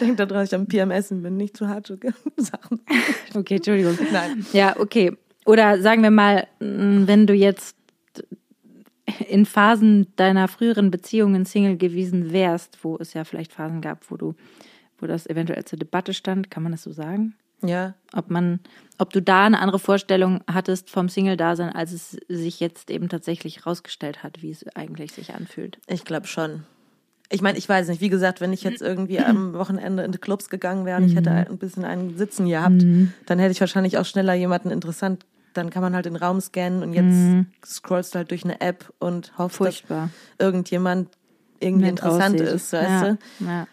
Speaker 2: Denk daran, dass ich am PMS bin, nicht zu hart Sachen.
Speaker 1: Okay, Entschuldigung.
Speaker 2: Nein.
Speaker 1: Ja, okay. oder sagen wir mal, mm, wenn du jetzt in Phasen deiner früheren Beziehungen Single gewesen wärst, wo es ja vielleicht Phasen gab, wo du, wo das eventuell zur Debatte stand, kann man das so sagen?
Speaker 2: Ja.
Speaker 1: Ob man, ob du da eine andere Vorstellung hattest vom Single-Dasein, als es sich jetzt eben tatsächlich herausgestellt hat, wie es eigentlich sich anfühlt.
Speaker 2: Ich glaube schon. Ich meine, ich weiß nicht, wie gesagt, wenn ich jetzt irgendwie am Wochenende in die Clubs gegangen wäre und ich hätte ein bisschen einen Sitzen gehabt, dann hätte ich wahrscheinlich auch schneller jemanden interessant. Dann kann man halt den Raum scannen und jetzt scrollst du halt durch eine App und hoffst,
Speaker 1: Furchtbar.
Speaker 2: dass irgendjemand irgendwie
Speaker 1: Nett
Speaker 2: interessant
Speaker 1: aussieht.
Speaker 2: ist, weißt
Speaker 1: ja.
Speaker 2: du?
Speaker 1: Ja.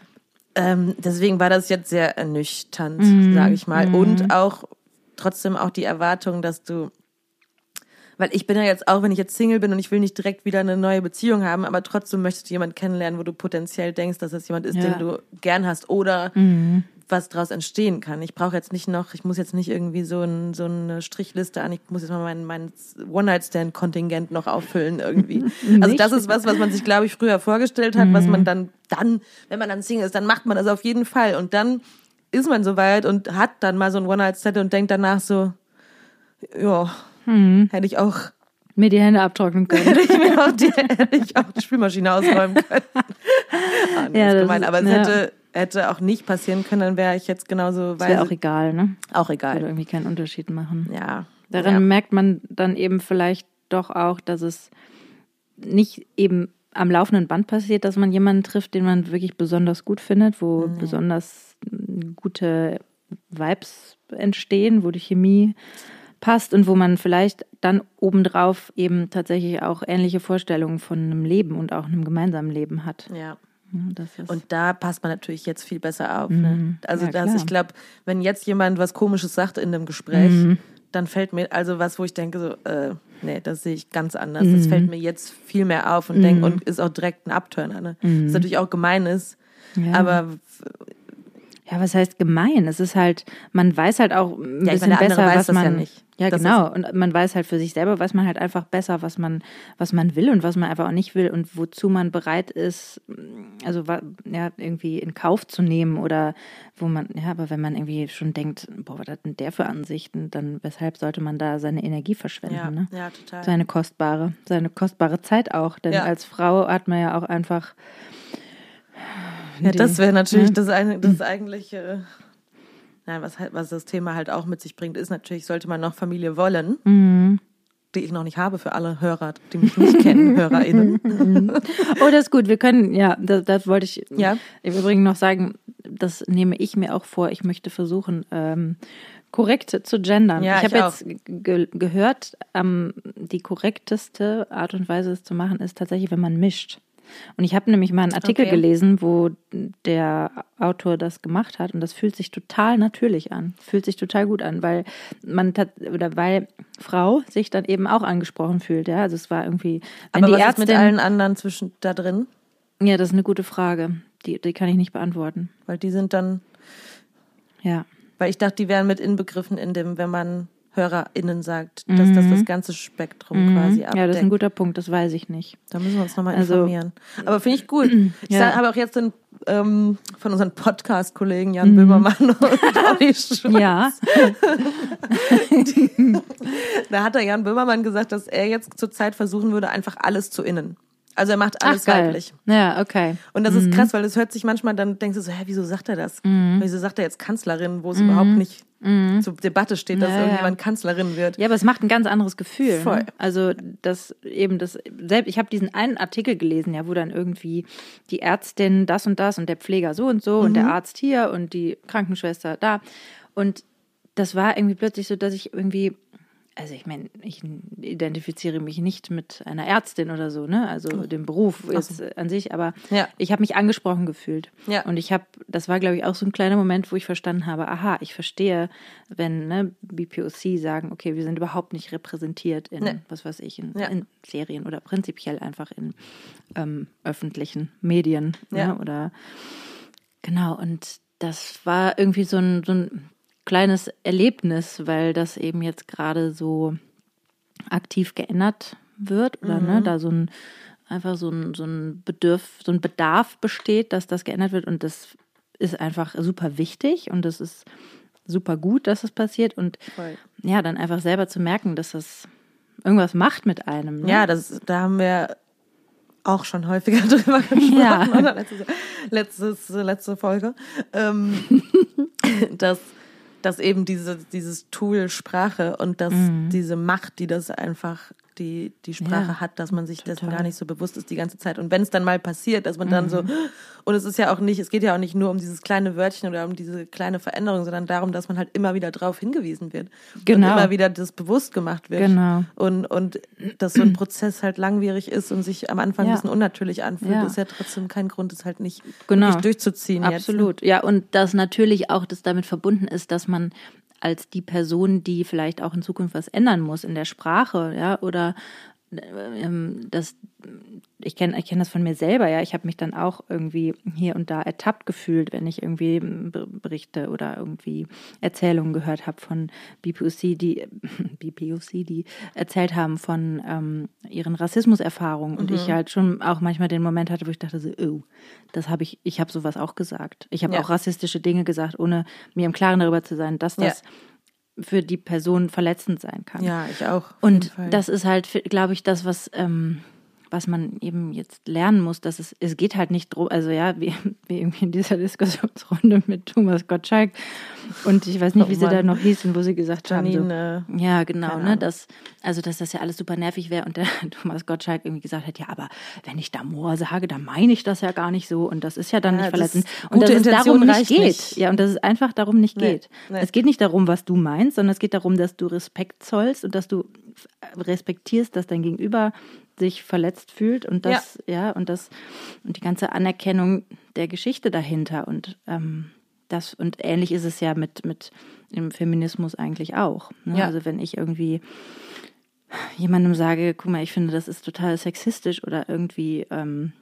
Speaker 2: Ähm, deswegen war das jetzt sehr ernüchternd,
Speaker 1: Mhm.
Speaker 2: sage ich mal. Und auch trotzdem auch die Erwartung, dass du, weil ich bin ja jetzt auch, wenn ich jetzt Single bin und ich will nicht direkt wieder eine neue Beziehung haben, aber trotzdem möchtest du jemanden kennenlernen, wo du potenziell denkst, dass das jemand ist,
Speaker 1: Ja. Mhm.
Speaker 2: den du gern hast oder was daraus entstehen kann. Ich brauche jetzt nicht noch, ich muss jetzt nicht irgendwie so, ein, so eine Strichliste an, ich muss jetzt mal mein, mein One-Night-Stand-Kontingent noch auffüllen irgendwie. also das ist was, was man sich, glaube ich, früher vorgestellt hat, was
Speaker 1: Mhm.
Speaker 2: man dann, dann, wenn man dann Single ist, dann macht man das auf jeden Fall. Und dann ist man soweit und hat dann mal so ein One-Night-Stand und denkt danach so, ja,
Speaker 1: Mhm.
Speaker 2: hätte ich auch,
Speaker 1: Mir die Hände abtrocknen können.
Speaker 2: hätte ich mir auch die, hätte ich auch die Spülmaschine ausräumen können. nee,
Speaker 1: Ja,
Speaker 2: ist
Speaker 1: das
Speaker 2: gemein.
Speaker 1: ist-
Speaker 2: Aber es
Speaker 1: ja.
Speaker 2: hätte, hätte auch nicht passieren können, dann wäre ich jetzt genauso weise.
Speaker 1: auch egal, ne?
Speaker 2: auch
Speaker 1: Würde
Speaker 2: egal.
Speaker 1: irgendwie keinen Unterschied machen.
Speaker 2: Ja.
Speaker 1: Daran
Speaker 2: ja.
Speaker 1: merkt man dann eben vielleicht doch auch, dass es nicht eben am laufenden Band passiert, dass man jemanden trifft, den man wirklich besonders gut findet, wo besonders mm, gute Vibes entstehen, wo die Chemie passt und wo man vielleicht dann obendrauf eben tatsächlich auch ähnliche Vorstellungen von einem Leben und auch einem gemeinsamen Leben hat.
Speaker 2: ja.
Speaker 1: Ja, Das ist,
Speaker 2: Und da passt man natürlich jetzt viel besser auf. Ne? Also
Speaker 1: Ja,
Speaker 2: das, ich glaube, wenn jetzt jemand was Komisches sagt in einem Gespräch,
Speaker 1: Mhm.
Speaker 2: dann fällt mir also was, wo ich denke so, äh, nee, das sehe ich ganz anders.
Speaker 1: Mhm.
Speaker 2: Das fällt mir jetzt viel mehr auf und denk und ist auch direkt ein Abturner. Ne? Was natürlich auch gemein ist,
Speaker 1: Mhm. Ja.
Speaker 2: aber
Speaker 1: Ja, was heißt gemein? Es ist halt, man weiß halt auch ein
Speaker 2: Ja,
Speaker 1: bisschen
Speaker 2: meine,
Speaker 1: besser, was
Speaker 2: das ja
Speaker 1: man.
Speaker 2: nicht.
Speaker 1: Ja,
Speaker 2: Das
Speaker 1: genau. Und man weiß halt für sich selber, weiß man halt einfach besser, was man, was man will und was man einfach auch nicht will und wozu man bereit ist, also ja, irgendwie in Kauf zu nehmen oder wo man, ja, aber wenn man irgendwie schon denkt, boah, was hat denn der für Ansichten, dann weshalb sollte man da seine Energie verschwenden,
Speaker 2: ja,
Speaker 1: ne?
Speaker 2: ja, total.
Speaker 1: Seine kostbare, seine kostbare Zeit auch. Denn
Speaker 2: Ja.
Speaker 1: als Frau hat man ja auch einfach.
Speaker 2: Ja, das wäre natürlich
Speaker 1: Ja.
Speaker 2: das, ein- das eigentliche. Nein, was, halt, was das Thema halt auch mit sich bringt, ist natürlich, sollte man noch Familie wollen,
Speaker 1: Mhm.
Speaker 2: die ich noch nicht habe für alle Hörer, die mich nicht kennen, HörerInnen.
Speaker 1: Oh, das ist gut. Wir können, ja, das, das wollte ich
Speaker 2: Ja.
Speaker 1: im Übrigen noch sagen. Das nehme ich mir auch vor. Ich möchte versuchen, ähm, korrekt zu gendern.
Speaker 2: Ja,
Speaker 1: ich
Speaker 2: ich
Speaker 1: habe jetzt ge gehört, ähm, die korrekteste Art und Weise, es zu machen, ist tatsächlich, wenn man mischt. Und ich habe nämlich mal einen Artikel
Speaker 2: Okay.
Speaker 1: gelesen, wo der Autor das gemacht hat und das fühlt sich total natürlich an, fühlt sich total gut an, weil man oder weil Frau sich dann eben auch angesprochen fühlt, ja. Also es war irgendwie,
Speaker 2: Aber
Speaker 1: die
Speaker 2: was
Speaker 1: Ärztin,
Speaker 2: ist mit allen anderen zwischen da drin?
Speaker 1: ja, das ist eine gute Frage. Die, die kann ich nicht beantworten.
Speaker 2: Weil die sind dann,
Speaker 1: Ja.
Speaker 2: weil ich dachte, die wären mit inbegriffen in dem, wenn man HörerInnen sagt, dass das das ganze Spektrum quasi abdeckt.
Speaker 1: Mhm. Ja, das ist ein guter Punkt, das weiß ich nicht.
Speaker 2: Da müssen wir uns nochmal
Speaker 1: Also-
Speaker 2: informieren. Aber finde ich gut. Ich
Speaker 1: Ja.
Speaker 2: habe auch jetzt den, ähm, von unseren Podcast-Kollegen
Speaker 1: Mhm.
Speaker 2: Jan Böhmermann und Olli Schwarz.
Speaker 1: Ja,
Speaker 2: Da hat der Jan Böhmermann gesagt, dass er jetzt zurzeit versuchen würde, einfach alles zu innen. Also er macht alles
Speaker 1: Ach,
Speaker 2: weiblich.
Speaker 1: Ja, okay.
Speaker 2: Und das
Speaker 1: Mhm.
Speaker 2: ist krass, weil das hört sich manchmal, dann denkst du so, hä, wieso sagt er das?
Speaker 1: Mhm.
Speaker 2: Wieso sagt er jetzt Kanzlerin, wo es überhaupt nicht zur Debatte steht, dass
Speaker 1: Ja, ja.
Speaker 2: irgendjemand Kanzlerin wird?
Speaker 1: Ja, aber es macht ein ganz anderes Gefühl.
Speaker 2: Voll.
Speaker 1: Ne? Also das eben das selbst. Ich habe diesen einen Artikel gelesen, ja, wo dann irgendwie die Ärztin das und das und der Pfleger so und so und
Speaker 2: Mhm.
Speaker 1: der Arzt hier und die Krankenschwester da und das war irgendwie plötzlich so, dass ich irgendwie also ich meine, ich identifiziere mich nicht mit einer Ärztin oder so, ne? Also dem Beruf jetzt äh, an sich, aber
Speaker 2: Ja.
Speaker 1: ich habe mich angesprochen gefühlt.
Speaker 2: Ja.
Speaker 1: Und ich habe, das war glaube ich auch so ein kleiner Moment, wo ich verstanden habe, aha, ich verstehe, wenn ne, BPOC sagen, okay, wir sind überhaupt nicht repräsentiert in,
Speaker 2: Nee.
Speaker 1: was weiß ich, in,
Speaker 2: Ja.
Speaker 1: in Serien oder prinzipiell einfach in ähm, öffentlichen Medien,
Speaker 2: Ja.
Speaker 1: ne? Oder genau. Und das war irgendwie so ein, so ein kleines Erlebnis, weil das eben jetzt gerade so aktiv geändert wird oder ne, da so ein einfach so ein, so ein Bedürf, so ein Bedarf besteht, dass das geändert wird und das ist einfach super wichtig und das ist super gut, dass es passiert und
Speaker 2: Voll.
Speaker 1: ja, dann einfach selber zu merken, dass das irgendwas macht mit einem. Ne?
Speaker 2: Ja, das, da haben wir auch schon häufiger drüber gesprochen,
Speaker 1: Ja.
Speaker 2: oder? Letztes, letztes, letzte Folge, ähm, dass, dass eben diese, dieses Tool Sprache und dass diese Macht, die das einfach die, die Sprache
Speaker 1: Mhm. Ja,
Speaker 2: hat, dass man sich dessen
Speaker 1: total.
Speaker 2: gar nicht so bewusst ist die ganze Zeit. Und wenn es dann mal passiert, dass man dann so,
Speaker 1: Mhm.
Speaker 2: und es ist ja auch nicht, es geht ja auch nicht nur um dieses kleine Wörtchen oder um diese kleine Veränderung, sondern darum, dass man halt immer wieder darauf hingewiesen wird.
Speaker 1: Genau.
Speaker 2: Und immer wieder das bewusst gemacht wird.
Speaker 1: Genau.
Speaker 2: Und, und dass so ein Prozess halt langwierig ist und sich am Anfang
Speaker 1: Ja.
Speaker 2: ein bisschen unnatürlich anfühlt,
Speaker 1: Ja.
Speaker 2: ist ja trotzdem kein Grund, es halt nicht
Speaker 1: Genau.
Speaker 2: durchzuziehen. Jetzt. ne?
Speaker 1: Absolut. Ja, und dass natürlich auch das damit verbunden ist, dass man als die Person, die vielleicht auch in Zukunft was ändern muss in der Sprache, ja, oder das, ich kenne ich kenn das von mir selber, ja. Ich habe mich dann auch irgendwie hier und da ertappt gefühlt, wenn ich irgendwie Be- Berichte oder irgendwie Erzählungen gehört habe von BPOC, die BPOC, die erzählt haben von ähm, ihren Rassismuserfahrungen. Und ich halt schon auch manchmal den Moment hatte, wo ich dachte so, oh, das habe ich, ich habe sowas auch gesagt. Ich habe
Speaker 2: Ja.
Speaker 1: auch rassistische Dinge gesagt, ohne mir im Klaren darüber zu sein, dass das für die Person verletzend sein kann.
Speaker 2: Ja, ich auch.
Speaker 1: Und das ist halt, glaube ich, das, was, ähm, was man eben jetzt lernen muss, dass es, es geht halt nicht drum, also ja, wie, wie irgendwie in dieser Diskussionsrunde mit Thomas Gottschalk und ich weiß nicht,
Speaker 2: Oh
Speaker 1: wie sie da noch hießen, wo sie gesagt haben,
Speaker 2: Janine,
Speaker 1: so, ja, genau, ne, dass, also, dass das ja alles super nervig wäre und der Thomas Gottschalk irgendwie gesagt hat, ja, aber wenn ich Damor sage, dann meine ich das ja gar nicht so und das ist ja dann
Speaker 2: Ja,
Speaker 1: nicht verletzend und dass es darum
Speaker 2: Intention
Speaker 1: nicht geht.
Speaker 2: nicht.
Speaker 1: Ja, und dass es einfach darum nicht
Speaker 2: Nee,
Speaker 1: geht.
Speaker 2: nee.
Speaker 1: Es geht nicht darum, was du meinst, sondern es geht darum, dass du Respekt zollst und dass du respektierst, dass dein Gegenüber sich verletzt fühlt und das, ja, und das, und die ganze Anerkennung der Geschichte dahinter und ähm, das, und ähnlich ist es ja mit, mit dem Feminismus eigentlich auch. Ne?
Speaker 2: Ja.
Speaker 1: Also wenn ich irgendwie jemandem sage, guck mal, ich finde, das ist total sexistisch oder irgendwie ähm,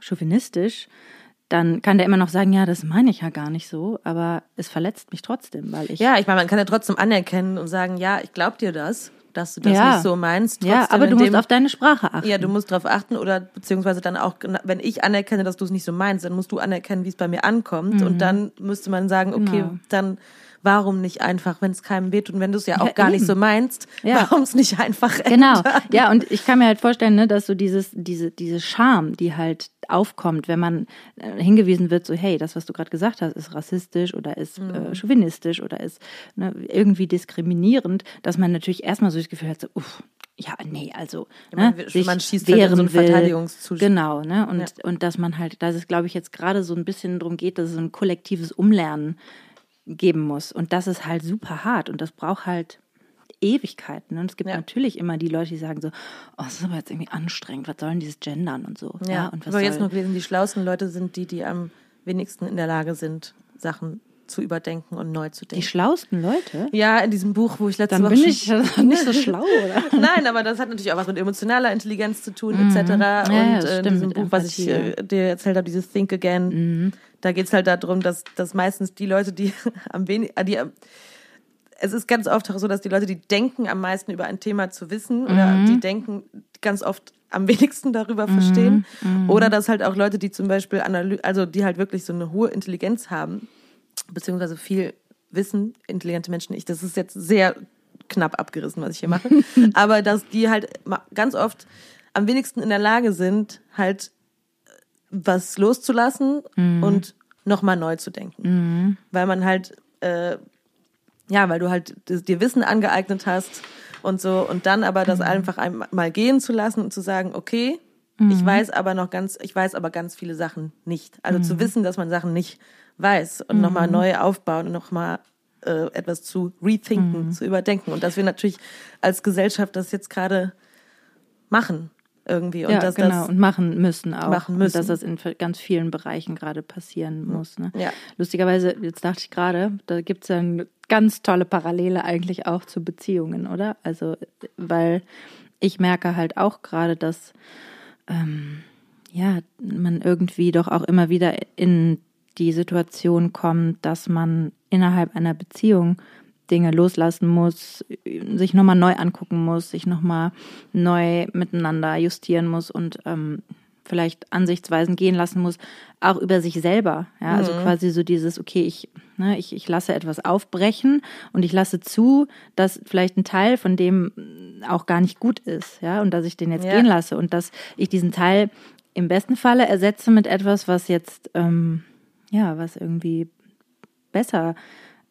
Speaker 1: chauvinistisch, dann kann der immer noch sagen, ja, das meine ich ja gar nicht so, aber es verletzt mich trotzdem, weil ich
Speaker 2: ja, ich meine, man kann ja trotzdem anerkennen und sagen, ja, ich glaube dir das, dass du das
Speaker 1: Ja.
Speaker 2: nicht so meinst.
Speaker 1: ja,
Speaker 2: Trotzdem
Speaker 1: aber du
Speaker 2: in
Speaker 1: musst
Speaker 2: dem-
Speaker 1: auf deine Sprache achten.
Speaker 2: Ja, du musst darauf achten oder beziehungsweise dann auch, wenn ich anerkenne, dass du es nicht so meinst, dann musst du anerkennen, wie es bei mir ankommt. Und dann müsste man sagen, okay,
Speaker 1: Mhm. Genau.
Speaker 2: dann warum nicht einfach, wenn es keinem wehtut und wenn du es ja auch
Speaker 1: Ja,
Speaker 2: gar nicht
Speaker 1: eben.
Speaker 2: so meinst,
Speaker 1: Ja.
Speaker 2: warum es nicht einfach
Speaker 1: Genau,
Speaker 2: ändern?
Speaker 1: ja, und ich kann mir halt vorstellen, ne, dass so dieses, diese, diese Scham, die halt aufkommt, wenn man äh, hingewiesen wird, so, hey, das, was du gerade gesagt hast, ist rassistisch oder ist
Speaker 2: Mhm.
Speaker 1: äh, chauvinistisch oder ist ne, irgendwie diskriminierend, dass man natürlich erstmal so das Gefühl hat, so, uff, ja, nee, also
Speaker 2: man
Speaker 1: ne, sich
Speaker 2: man schießt halt
Speaker 1: wehren
Speaker 2: so einen. Verteidigungszustand.
Speaker 1: Genau, ne? Und, und dass man halt, dass es, glaube ich, jetzt gerade so ein bisschen darum geht, dass es ein kollektives Umlernen geben muss. Und das ist halt super hart und das braucht halt Ewigkeiten. Und es gibt
Speaker 2: Ja.
Speaker 1: natürlich immer die Leute, die sagen so, oh, das ist aber jetzt irgendwie anstrengend, was soll denn dieses Gendern und so.
Speaker 2: Ja,
Speaker 1: und was
Speaker 2: aber jetzt
Speaker 1: soll,
Speaker 2: noch gelesen, die schlauesten Leute sind die, die am wenigsten in der Lage sind, Sachen zu überdenken und neu zu
Speaker 1: die
Speaker 2: denken.
Speaker 1: schlausten Leute?
Speaker 2: Ja, in diesem Buch, wo ich letzte
Speaker 1: Dann
Speaker 2: Woche
Speaker 1: bin ich nicht so schlau, oder?
Speaker 2: Nein, aber das hat natürlich auch was mit emotionaler Intelligenz zu tun, etc.
Speaker 1: Mhm. Ja,
Speaker 2: und
Speaker 1: ja, das
Speaker 2: äh, in diesem Buch, was ich
Speaker 1: Mhm.
Speaker 2: äh, dir erzählt habe, dieses Think Again, da geht es halt darum, dass, dass meistens die Leute, die am wenigsten, die am- es ist ganz oft auch so, dass die Leute, die denken, am meisten über ein Thema zu wissen oder
Speaker 1: Mhm.
Speaker 2: die denken ganz oft am wenigsten darüber
Speaker 1: Mhm.
Speaker 2: verstehen. Oder dass halt auch Leute, die zum Beispiel, also die halt wirklich so eine hohe Intelligenz haben, beziehungsweise viel Wissen, intelligente Menschen, ich, das ist jetzt sehr knapp abgerissen, was ich hier mache, aber dass die halt ganz oft am wenigsten in der Lage sind, halt äh, was loszulassen und nochmal neu zu denken. Weil man halt, äh, ja, weil du halt dir Wissen angeeignet hast und so und dann aber das einfach einmal gehen zu lassen und zu sagen, okay, ich weiß aber noch ganz, ich weiß aber ganz viele Sachen nicht. Also zu wissen, dass man Sachen nicht weiß und nochmal neu aufbauen und nochmal äh, etwas zu rethinken, zu überdenken. Und dass wir natürlich als Gesellschaft das jetzt gerade machen irgendwie. Und
Speaker 1: ja,
Speaker 2: dass
Speaker 1: genau,
Speaker 2: das
Speaker 1: und machen müssen auch.
Speaker 2: Machen
Speaker 1: Und
Speaker 2: müssen.
Speaker 1: dass das in ganz vielen Bereichen gerade passieren muss. Ne?
Speaker 2: Ja.
Speaker 1: Lustigerweise, jetzt dachte ich gerade, da gibt es ja eine ganz tolle Parallele eigentlich auch zu Beziehungen, oder? Also, weil ich merke halt auch gerade, dass ähm, ja, man irgendwie doch auch immer wieder in die Situation kommt, dass man innerhalb einer Beziehung Dinge loslassen muss, sich nochmal neu angucken muss, sich nochmal neu miteinander justieren muss und ähm, vielleicht Ansichtsweisen gehen lassen muss, auch über sich selber. Ja, also
Speaker 2: Mhm.
Speaker 1: quasi so dieses, okay, ich, ne, ich, ich lasse etwas aufbrechen und ich lasse zu, dass vielleicht ein Teil von dem auch gar nicht gut ist, ja, und dass ich den jetzt
Speaker 2: Ja.
Speaker 1: gehen lasse und dass ich diesen Teil im besten Falle ersetze mit etwas, was jetzt, ähm, ja, was irgendwie besser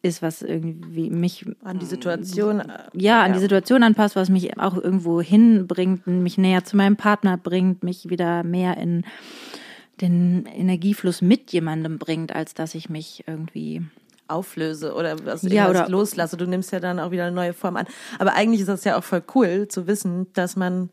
Speaker 1: ist, was irgendwie mich
Speaker 2: An die Situation. äh,
Speaker 1: ja, an die Situation anpasst, was mich auch irgendwo hinbringt, mich näher zu meinem Partner bringt, mich wieder mehr in den Energiefluss mit jemandem bringt, als dass ich mich irgendwie.
Speaker 2: auflöse oder was
Speaker 1: Ja,
Speaker 2: ja,
Speaker 1: oder-
Speaker 2: loslasse. Du nimmst ja dann auch wieder eine neue Form an. Aber eigentlich ist das ja auch voll cool zu wissen, dass man,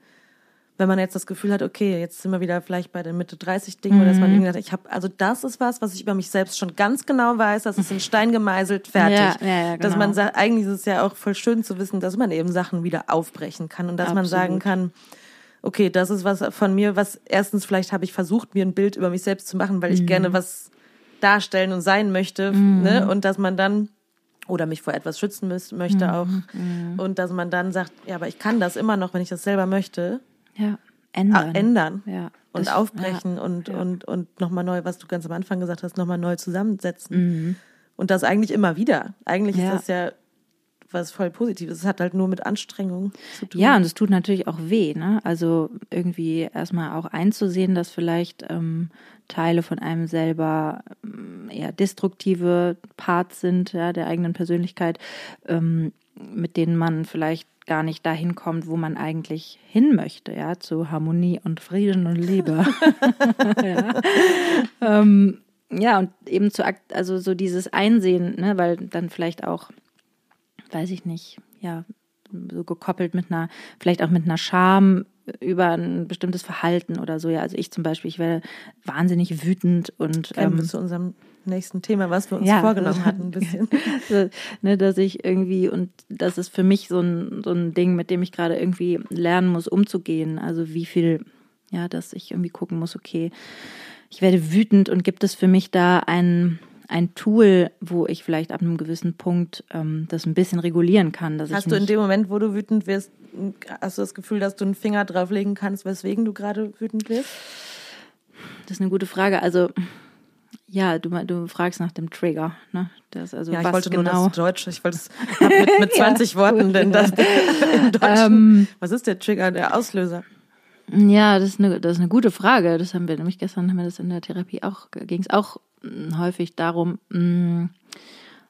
Speaker 2: wenn man jetzt das Gefühl hat, okay, jetzt sind wir wieder vielleicht bei den Mitte 30 Dingen, oder dass
Speaker 1: Mhm.
Speaker 2: man irgendwie sagt, ich habe, also das ist was, was ich über mich selbst schon ganz genau weiß, das ist in Stein gemeißelt, fertig.
Speaker 1: Ja, ja, ja,
Speaker 2: Dass
Speaker 1: genau.
Speaker 2: man sagt, eigentlich ist es ja auch voll schön zu wissen, dass man eben Sachen wieder aufbrechen kann und dass man sagen
Speaker 1: Absolut.
Speaker 2: kann, okay, das ist was von mir, was erstens vielleicht habe ich versucht, mir ein Bild über mich selbst zu machen, weil ich
Speaker 1: Mhm.
Speaker 2: gerne was darstellen und sein möchte, ne? Und dass man dann oder mich vor etwas schützen müß, möchte
Speaker 1: Mhm.
Speaker 2: auch und dass man dann sagt, ja, aber ich kann das immer noch, wenn ich das selber möchte,
Speaker 1: Ja,
Speaker 2: ah,
Speaker 1: ändern.
Speaker 2: ändern
Speaker 1: Ja,
Speaker 2: und
Speaker 1: das-
Speaker 2: aufbrechen
Speaker 1: ja,
Speaker 2: und
Speaker 1: ja.
Speaker 2: und und nochmal neu, was du ganz am Anfang gesagt hast, nochmal neu zusammensetzen
Speaker 1: Mhm.
Speaker 2: und das eigentlich immer wieder. Eigentlich ist das ja was voll Positives. Es hat halt nur mit Anstrengung zu tun.
Speaker 1: Ja, und es tut natürlich auch weh, ne? Also irgendwie erstmal auch einzusehen, dass vielleicht ähm, Teile von einem selber ähm, eher destruktive Parts sind, ja, der eigenen Persönlichkeit, ähm, mit denen man vielleicht gar nicht dahin kommt, wo man eigentlich hin möchte, ja, zu Harmonie und Frieden und Liebe. ja. Ähm, ja, und eben zu, also so dieses Einsehen, ne, weil dann vielleicht auch weiß ich nicht, ja, so gekoppelt mit einer, vielleicht auch mit einer Scham über ein bestimmtes Verhalten oder so. Ja, also ich zum Beispiel, ich werde wahnsinnig wütend und ähm,
Speaker 2: zu unserem nächsten Thema, was wir uns
Speaker 1: ja.
Speaker 2: vorgenommen hatten, ein bisschen.
Speaker 1: so, ne, dass ich irgendwie, und das ist für mich so ein, so ein Ding, mit dem ich gerade irgendwie lernen muss, umzugehen. Also wie viel, ja, dass ich irgendwie gucken muss, okay, ich werde wütend und gibt es für mich da ein, ein Tool, wo ich vielleicht ab einem gewissen Punkt ähm, das ein bisschen regulieren kann. Dass
Speaker 2: Hast
Speaker 1: ich
Speaker 2: du in dem Moment, wo du wütend wirst, hast du das Gefühl, dass du einen Finger drauflegen kannst, weswegen du gerade wütend wirst?
Speaker 1: Das ist eine gute Frage. Also, ja, du, du fragst nach dem Trigger, ne? Das, also
Speaker 2: Ja, ich
Speaker 1: was
Speaker 2: wollte
Speaker 1: genau.
Speaker 2: nur das Deutsch. Ich wollte es mit, mit 20 Worten, denn das im Deutschen.
Speaker 1: Ähm,
Speaker 2: was ist der Trigger, der Auslöser?
Speaker 1: Ja, das ist, eine, das ist eine gute Frage. Das haben wir nämlich gestern haben wir das in der Therapie auch, ging es auch mh, häufig darum. mh,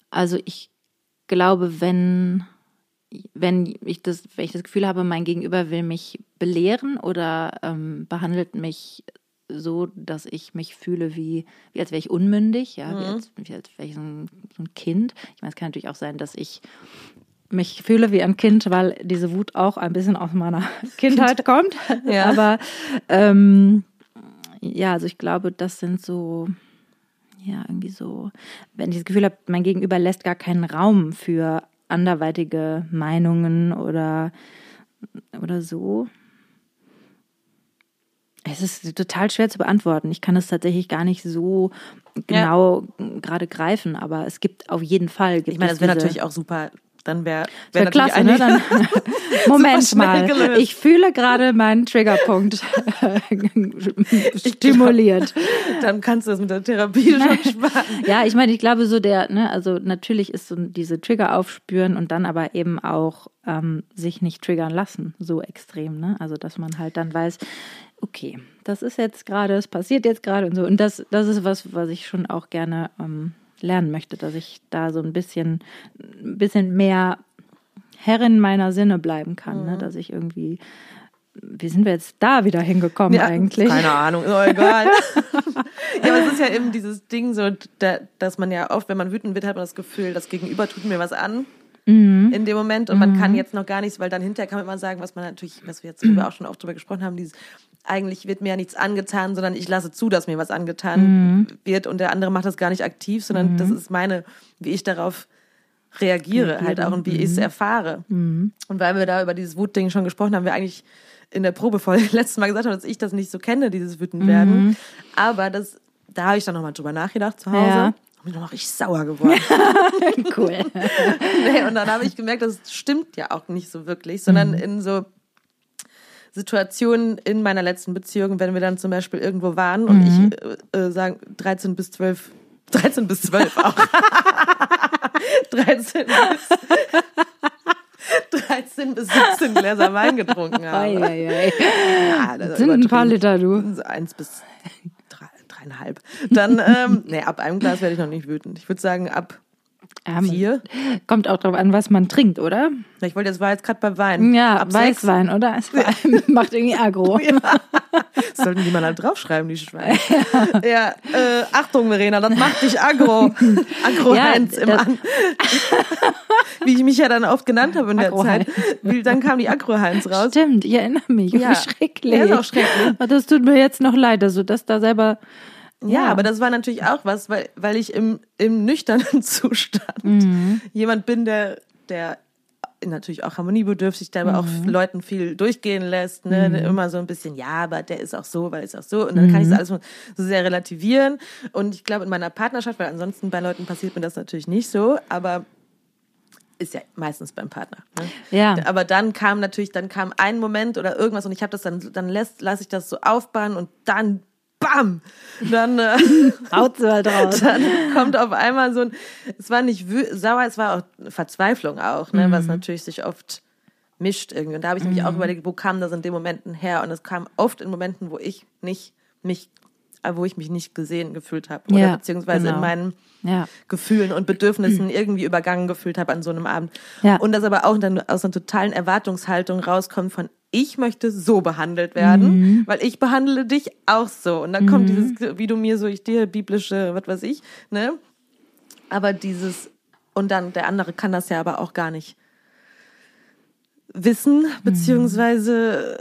Speaker 1: Also ich glaube, wenn, wenn ich das, wenn ich das Gefühl habe, mein Gegenüber will mich belehren oder ähm, behandelt mich so, dass ich mich fühle wie, wie als wäre ich unmündig, ja, wie, als, wie als wäre ich so ein, so ein Kind. Ich meine, es kann natürlich auch sein, dass ich mich fühle wie ein Kind, weil diese Wut auch ein bisschen aus meiner Kindheit kommt.
Speaker 2: Ja.
Speaker 1: Aber ähm, ja, also ich glaube, das sind so, ja, irgendwie so, wenn ich das Gefühl habe, mein Gegenüber lässt gar keinen Raum für anderweitige Meinungen oder, oder so. Es ist total schwer zu beantworten. Ich kann es tatsächlich gar nicht so genau gerade greifen, aber es gibt auf jeden Fall.
Speaker 2: Ich meine,
Speaker 1: es
Speaker 2: das wäre natürlich auch super. Dann wäre
Speaker 1: Wäre
Speaker 2: wär
Speaker 1: klasse, ne? Dann, Moment mal.
Speaker 2: gelöst.
Speaker 1: Ich fühle gerade meinen Triggerpunkt stimuliert.
Speaker 2: dann kannst du das mit der Therapie schon sparen.
Speaker 1: Ja, ich meine, ich glaube so der, ne, also natürlich ist so diese Trigger aufspüren und dann aber eben auch ähm, sich nicht triggern lassen, so extrem, ne? Also dass man halt dann weiß, okay, das ist jetzt gerade, es passiert jetzt gerade und so. Und das, das ist was, was ich schon auch gerne ähm, lernen möchte, dass ich da so ein bisschen, ein bisschen mehr Herrin meiner Sinne bleiben kann, ne? Dass ich irgendwie, wie sind wir jetzt da wieder hingekommen eigentlich?
Speaker 2: Keine Ahnung, auch egal. ja, aber es ist ja eben dieses Ding so, da, dass man ja oft, wenn man wütend wird, hat man das Gefühl, das Gegenüber tut mir was an.
Speaker 1: Mhm.
Speaker 2: In dem Moment und man kann jetzt noch gar nichts, weil dann hinterher kann man immer sagen, was man natürlich, was wir jetzt
Speaker 1: Mhm.
Speaker 2: auch schon oft drüber gesprochen haben, dieses eigentlich wird mir ja nichts angetan, sondern ich lasse zu, dass mir was angetan
Speaker 1: Mhm.
Speaker 2: wird und der andere macht das gar nicht aktiv, sondern das ist meine, wie ich darauf reagiere halt auch und wie ich es erfahre. Und weil wir da über dieses Wutding schon gesprochen haben, wir eigentlich in der Probefolge letztes Mal gesagt haben, dass ich das nicht so kenne, dieses Wütendwerden. Aber das, da habe ich dann nochmal drüber nachgedacht zu Hause.
Speaker 1: Ja.
Speaker 2: Und bin noch richtig sauer geworden.
Speaker 1: cool.
Speaker 2: nee, und dann habe ich gemerkt, das stimmt ja auch nicht so wirklich, sondern
Speaker 1: Mhm.
Speaker 2: in so Situationen in meiner letzten Beziehung, wenn wir dann zum Beispiel irgendwo waren und
Speaker 1: Mhm.
Speaker 2: ich äh, sagen 13 bis 12, 13 bis 12 auch. 13 bis 13 bis 17 Gläser Wein getrunken habe.
Speaker 1: Ei, ei, ei.
Speaker 2: Ja, das
Speaker 1: Sind ein paar. Liter, du.
Speaker 2: So eins bis drei, dreieinhalb. Dann, ähm, nee, ab einem Glas werde ich noch nicht wütend. Ich würde sagen, ab
Speaker 1: Ja,
Speaker 2: vier.
Speaker 1: Kommt auch drauf an, was man trinkt, oder?
Speaker 2: Ich wollte, das war jetzt gerade bei Wein.
Speaker 1: Ja,
Speaker 2: ab sechs.
Speaker 1: Weißwein, oder? Vor allem macht irgendwie Agro.
Speaker 2: Das sollten die mal da draufschreiben, die Schweine. Ja, äh, Achtung, Verena, das macht dich aggro. Agro-Heinz
Speaker 1: Ja,
Speaker 2: im
Speaker 1: das-
Speaker 2: An. Wie ich mich ja dann oft genannt habe in der. Zeit. Wie, dann kam die Agro-Heinz raus.
Speaker 1: Stimmt, ich erinnere mich.
Speaker 2: Ja.
Speaker 1: Wie schrecklich.
Speaker 2: Ja, ist auch schrecklich.
Speaker 1: Aber Das tut mir jetzt noch leid, dass du das da selber.
Speaker 2: Ja, aber das war natürlich auch was, weil, weil ich im, im nüchternen Zustand
Speaker 1: Mhm.
Speaker 2: jemand bin, der, der natürlich auch harmoniebedürftig, der aber auch
Speaker 1: Mhm.
Speaker 2: Leuten viel durchgehen lässt, ne? Der Immer so ein bisschen, ja, aber der ist auch so, weil ist auch so. Und dann
Speaker 1: Mhm.
Speaker 2: kann ich das alles so so sehr relativieren. Und ich glaube, in meiner Partnerschaft, weil ansonsten bei Leuten passiert mir das natürlich nicht so, aber ist ja meistens beim Partner. Ne?
Speaker 1: Ja.
Speaker 2: Aber dann kam natürlich, dann kam ein Moment oder irgendwas und ich habe das dann, dann lässt, lasse ich das so aufbauen und dann bam, dann äh,
Speaker 1: Haut halt raus.
Speaker 2: dann kommt auf einmal so ein, es war nicht sauer, es war auch Verzweiflung auch, ne,
Speaker 1: Mhm.
Speaker 2: was natürlich sich oft mischt irgendwie. Und da habe ich mich auch überlegt, wo kam das in den Momenten her? Und es kam oft in Momenten, wo ich nicht mich, äh, wo ich mich nicht gesehen gefühlt habe oder
Speaker 1: Ja,
Speaker 2: beziehungsweise
Speaker 1: genau.
Speaker 2: in meinen
Speaker 1: Ja.
Speaker 2: Gefühlen und Bedürfnissen irgendwie übergangen gefühlt habe an so einem Abend.
Speaker 1: Ja.
Speaker 2: Und das aber auch dann aus einer totalen Erwartungshaltung rauskommt von ich möchte so behandelt werden,
Speaker 1: Mhm.
Speaker 2: weil ich behandle dich auch so. Und dann kommt dieses, wie du mir so, ich dir, biblische, was weiß ich, ne? Aber dieses, und dann der andere kann das ja aber auch gar nicht wissen, beziehungsweise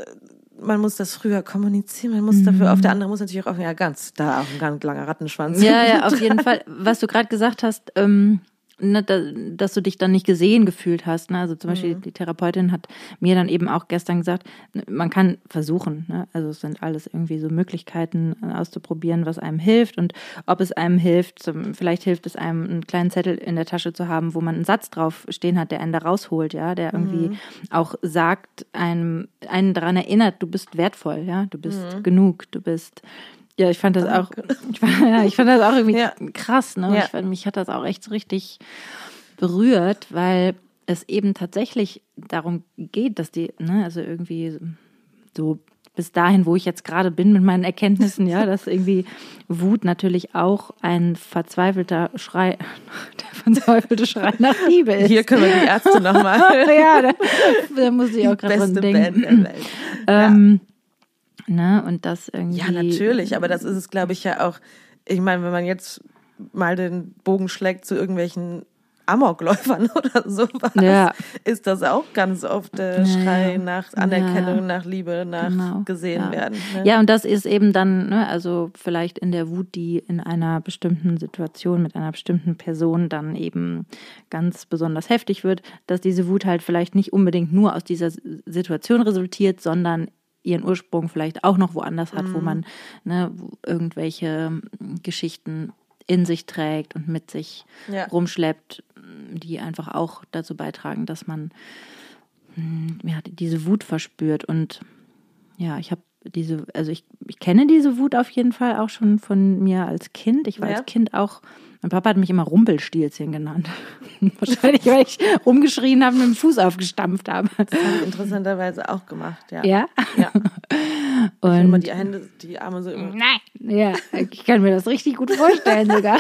Speaker 2: man muss das früher kommunizieren, man muss dafür, auf der andere muss natürlich auch, ja, ganz, da auch ein ganz langer Rattenschwanz.
Speaker 1: Ja, ja, auf jeden Fall. Was du gerade gesagt hast, ähm, ne, da, dass du dich dann nicht gesehen gefühlt hast. Ne? Also zum Beispiel
Speaker 2: Mhm.
Speaker 1: die Therapeutin hat mir dann eben auch gestern gesagt, man kann versuchen. Ne? Also es sind alles irgendwie so Möglichkeiten äh, auszuprobieren, was einem hilft und ob es einem hilft. Zum, vielleicht hilft es einem, einen kleinen Zettel in der Tasche zu haben, wo man einen Satz drauf stehen hat, der einen da rausholt, ja, der irgendwie auch sagt, einem einen daran erinnert, du bist wertvoll, ja, du bist genug, du bist ja, ich fand das auch, ich fand, ja, ich fand das auch irgendwie
Speaker 2: Ja.
Speaker 1: krass, ne?
Speaker 2: Ja.
Speaker 1: Ich fand, mich hat das auch echt so richtig berührt, weil es eben tatsächlich darum geht, dass die, ne, also irgendwie so bis dahin, wo ich jetzt gerade bin mit meinen Erkenntnissen, ja, dass irgendwie Wut natürlich auch ein verzweifelter Schrei, der verzweifelte Schrei nach Liebe ist.
Speaker 2: Hier können wir die Ärzte nochmal.
Speaker 1: ja, da, da muss ich auch gerade dran denken.
Speaker 2: Band der Welt.
Speaker 1: Ähm, ne, und das irgendwie.
Speaker 2: Ja, natürlich, aber das ist es, glaube ich, ja auch. Ich meine, wenn man jetzt mal den Bogen schlägt zu irgendwelchen Amokläufern oder sowas,
Speaker 1: Ja.
Speaker 2: ist das auch ganz oft der
Speaker 1: Ja,
Speaker 2: Schrei
Speaker 1: ja.
Speaker 2: nach Anerkennung,
Speaker 1: Ja.
Speaker 2: nach Liebe, nach
Speaker 1: Genau,
Speaker 2: gesehen
Speaker 1: ja.
Speaker 2: werden. Ne?
Speaker 1: Ja, und das ist eben dann, ne, also vielleicht in der Wut, die in einer bestimmten Situation mit einer bestimmten Person dann eben ganz besonders heftig wird, dass diese Wut halt vielleicht nicht unbedingt nur aus dieser Situation resultiert, sondern ihren Ursprung vielleicht auch noch woanders hat,
Speaker 2: Mhm.
Speaker 1: wo man ne, irgendwelche mm, Geschichten in sich trägt und mit sich
Speaker 2: Ja.
Speaker 1: rumschleppt, die einfach auch dazu beitragen, dass man mm, ja, diese Wut verspürt und ja, ich habe diese, also ich, ich kenne diese Wut auf jeden Fall auch schon von mir als Kind. Ich war
Speaker 2: Ja.
Speaker 1: als Kind auch, mein Papa hat mich immer Rumpelstilzchen genannt. Wahrscheinlich, weil ich rumgeschrien habe und mit dem Fuß aufgestampft habe.
Speaker 2: Das habe ich interessanterweise auch gemacht, ja.
Speaker 1: Ja.
Speaker 2: ja. Immer
Speaker 1: Und
Speaker 2: die Hände, die Arme so immer.
Speaker 1: Nein. Ja, ich kann mir das richtig gut vorstellen sogar.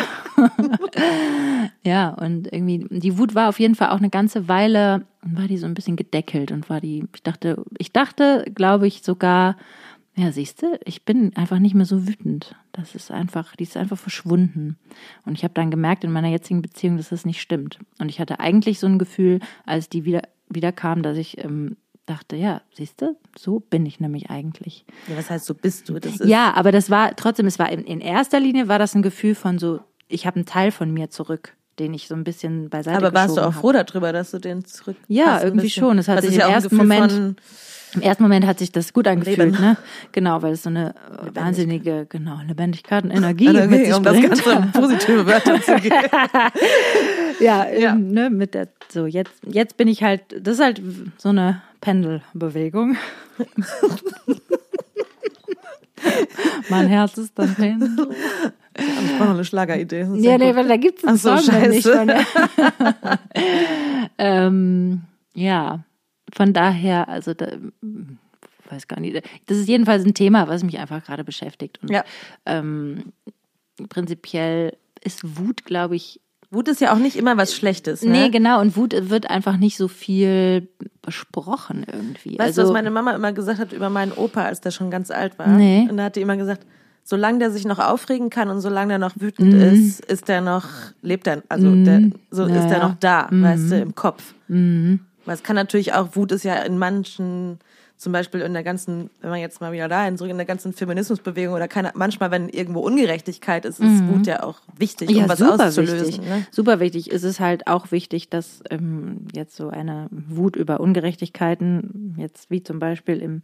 Speaker 1: ja, und irgendwie, die Wut war auf jeden Fall auch eine ganze Weile, war die so ein bisschen gedeckelt und war die, ich dachte, ich dachte, glaube ich, sogar, ja, siehst du, ich bin einfach nicht mehr so wütend. Das ist einfach, die ist einfach verschwunden. Und ich habe dann gemerkt in meiner jetzigen Beziehung, dass das nicht stimmt. Und ich hatte eigentlich so ein Gefühl, als die wieder, wieder kam, dass ich ähm, dachte, ja, siehst du, so bin ich nämlich eigentlich.
Speaker 2: Ja, was heißt, so bist du? Das ist,
Speaker 1: Ja, aber das war trotzdem, es war in, in erster Linie war das ein Gefühl von so, ich habe einen Teil von mir zurück, den ich so ein bisschen beiseite
Speaker 2: aber warst du auch froh darüber, dass du den zurück
Speaker 1: Ja, irgendwie schon. Es hat
Speaker 2: Das
Speaker 1: sich im
Speaker 2: ja ein
Speaker 1: ersten Moment- Im ersten Moment hat sich das gut angefühlt,
Speaker 2: Leben.
Speaker 1: ne? Genau, weil es so eine wahnsinnige, genau, Lebendigkeit und Energie
Speaker 2: Energie,
Speaker 1: mit sich
Speaker 2: um das
Speaker 1: bringt.
Speaker 2: Ganze in positive Wörter zu geben.
Speaker 1: ja, ja. Ähm, ne, mit der, so jetzt, jetzt bin ich halt, das ist halt so eine Pendelbewegung. mein Herz ist dann Pendel.
Speaker 2: Ich brauche noch eine Schlageridee.
Speaker 1: Ja, nee, weil da gibt es einen so, Song nicht von. ähm, ja, von daher, also da, weiß gar nicht. Das ist jedenfalls ein Thema, was mich einfach gerade beschäftigt. Und
Speaker 2: ja.
Speaker 1: ähm, prinzipiell ist Wut, glaube ich,
Speaker 2: Wut ist ja auch nicht immer was Schlechtes. Ne?
Speaker 1: Nee, genau. Und Wut wird einfach nicht so viel besprochen irgendwie.
Speaker 2: Weißt
Speaker 1: also,
Speaker 2: du, was meine Mama immer gesagt hat über meinen Opa, als der schon ganz alt war?
Speaker 1: Nee.
Speaker 2: Und da hat die immer gesagt, solange der sich noch aufregen kann und solange der noch wütend mhm. ist, ist der noch, lebt er, also mhm. der, so ja, ist der noch da, mhm. weißt du, im Kopf.
Speaker 1: Mhm.
Speaker 2: Weil es kann natürlich auch, Wut ist ja in manchen zum Beispiel in der ganzen, wenn man jetzt mal wieder dahin zurück, in der ganzen Feminismusbewegung oder keine, manchmal, wenn irgendwo Ungerechtigkeit ist, ist mhm. Wut ja auch wichtig,
Speaker 1: ja,
Speaker 2: um was
Speaker 1: super
Speaker 2: auszulösen.
Speaker 1: Wichtig. Ne? Super wichtig. Es ist halt auch wichtig, dass ähm, jetzt so eine Wut über Ungerechtigkeiten, jetzt wie zum Beispiel im,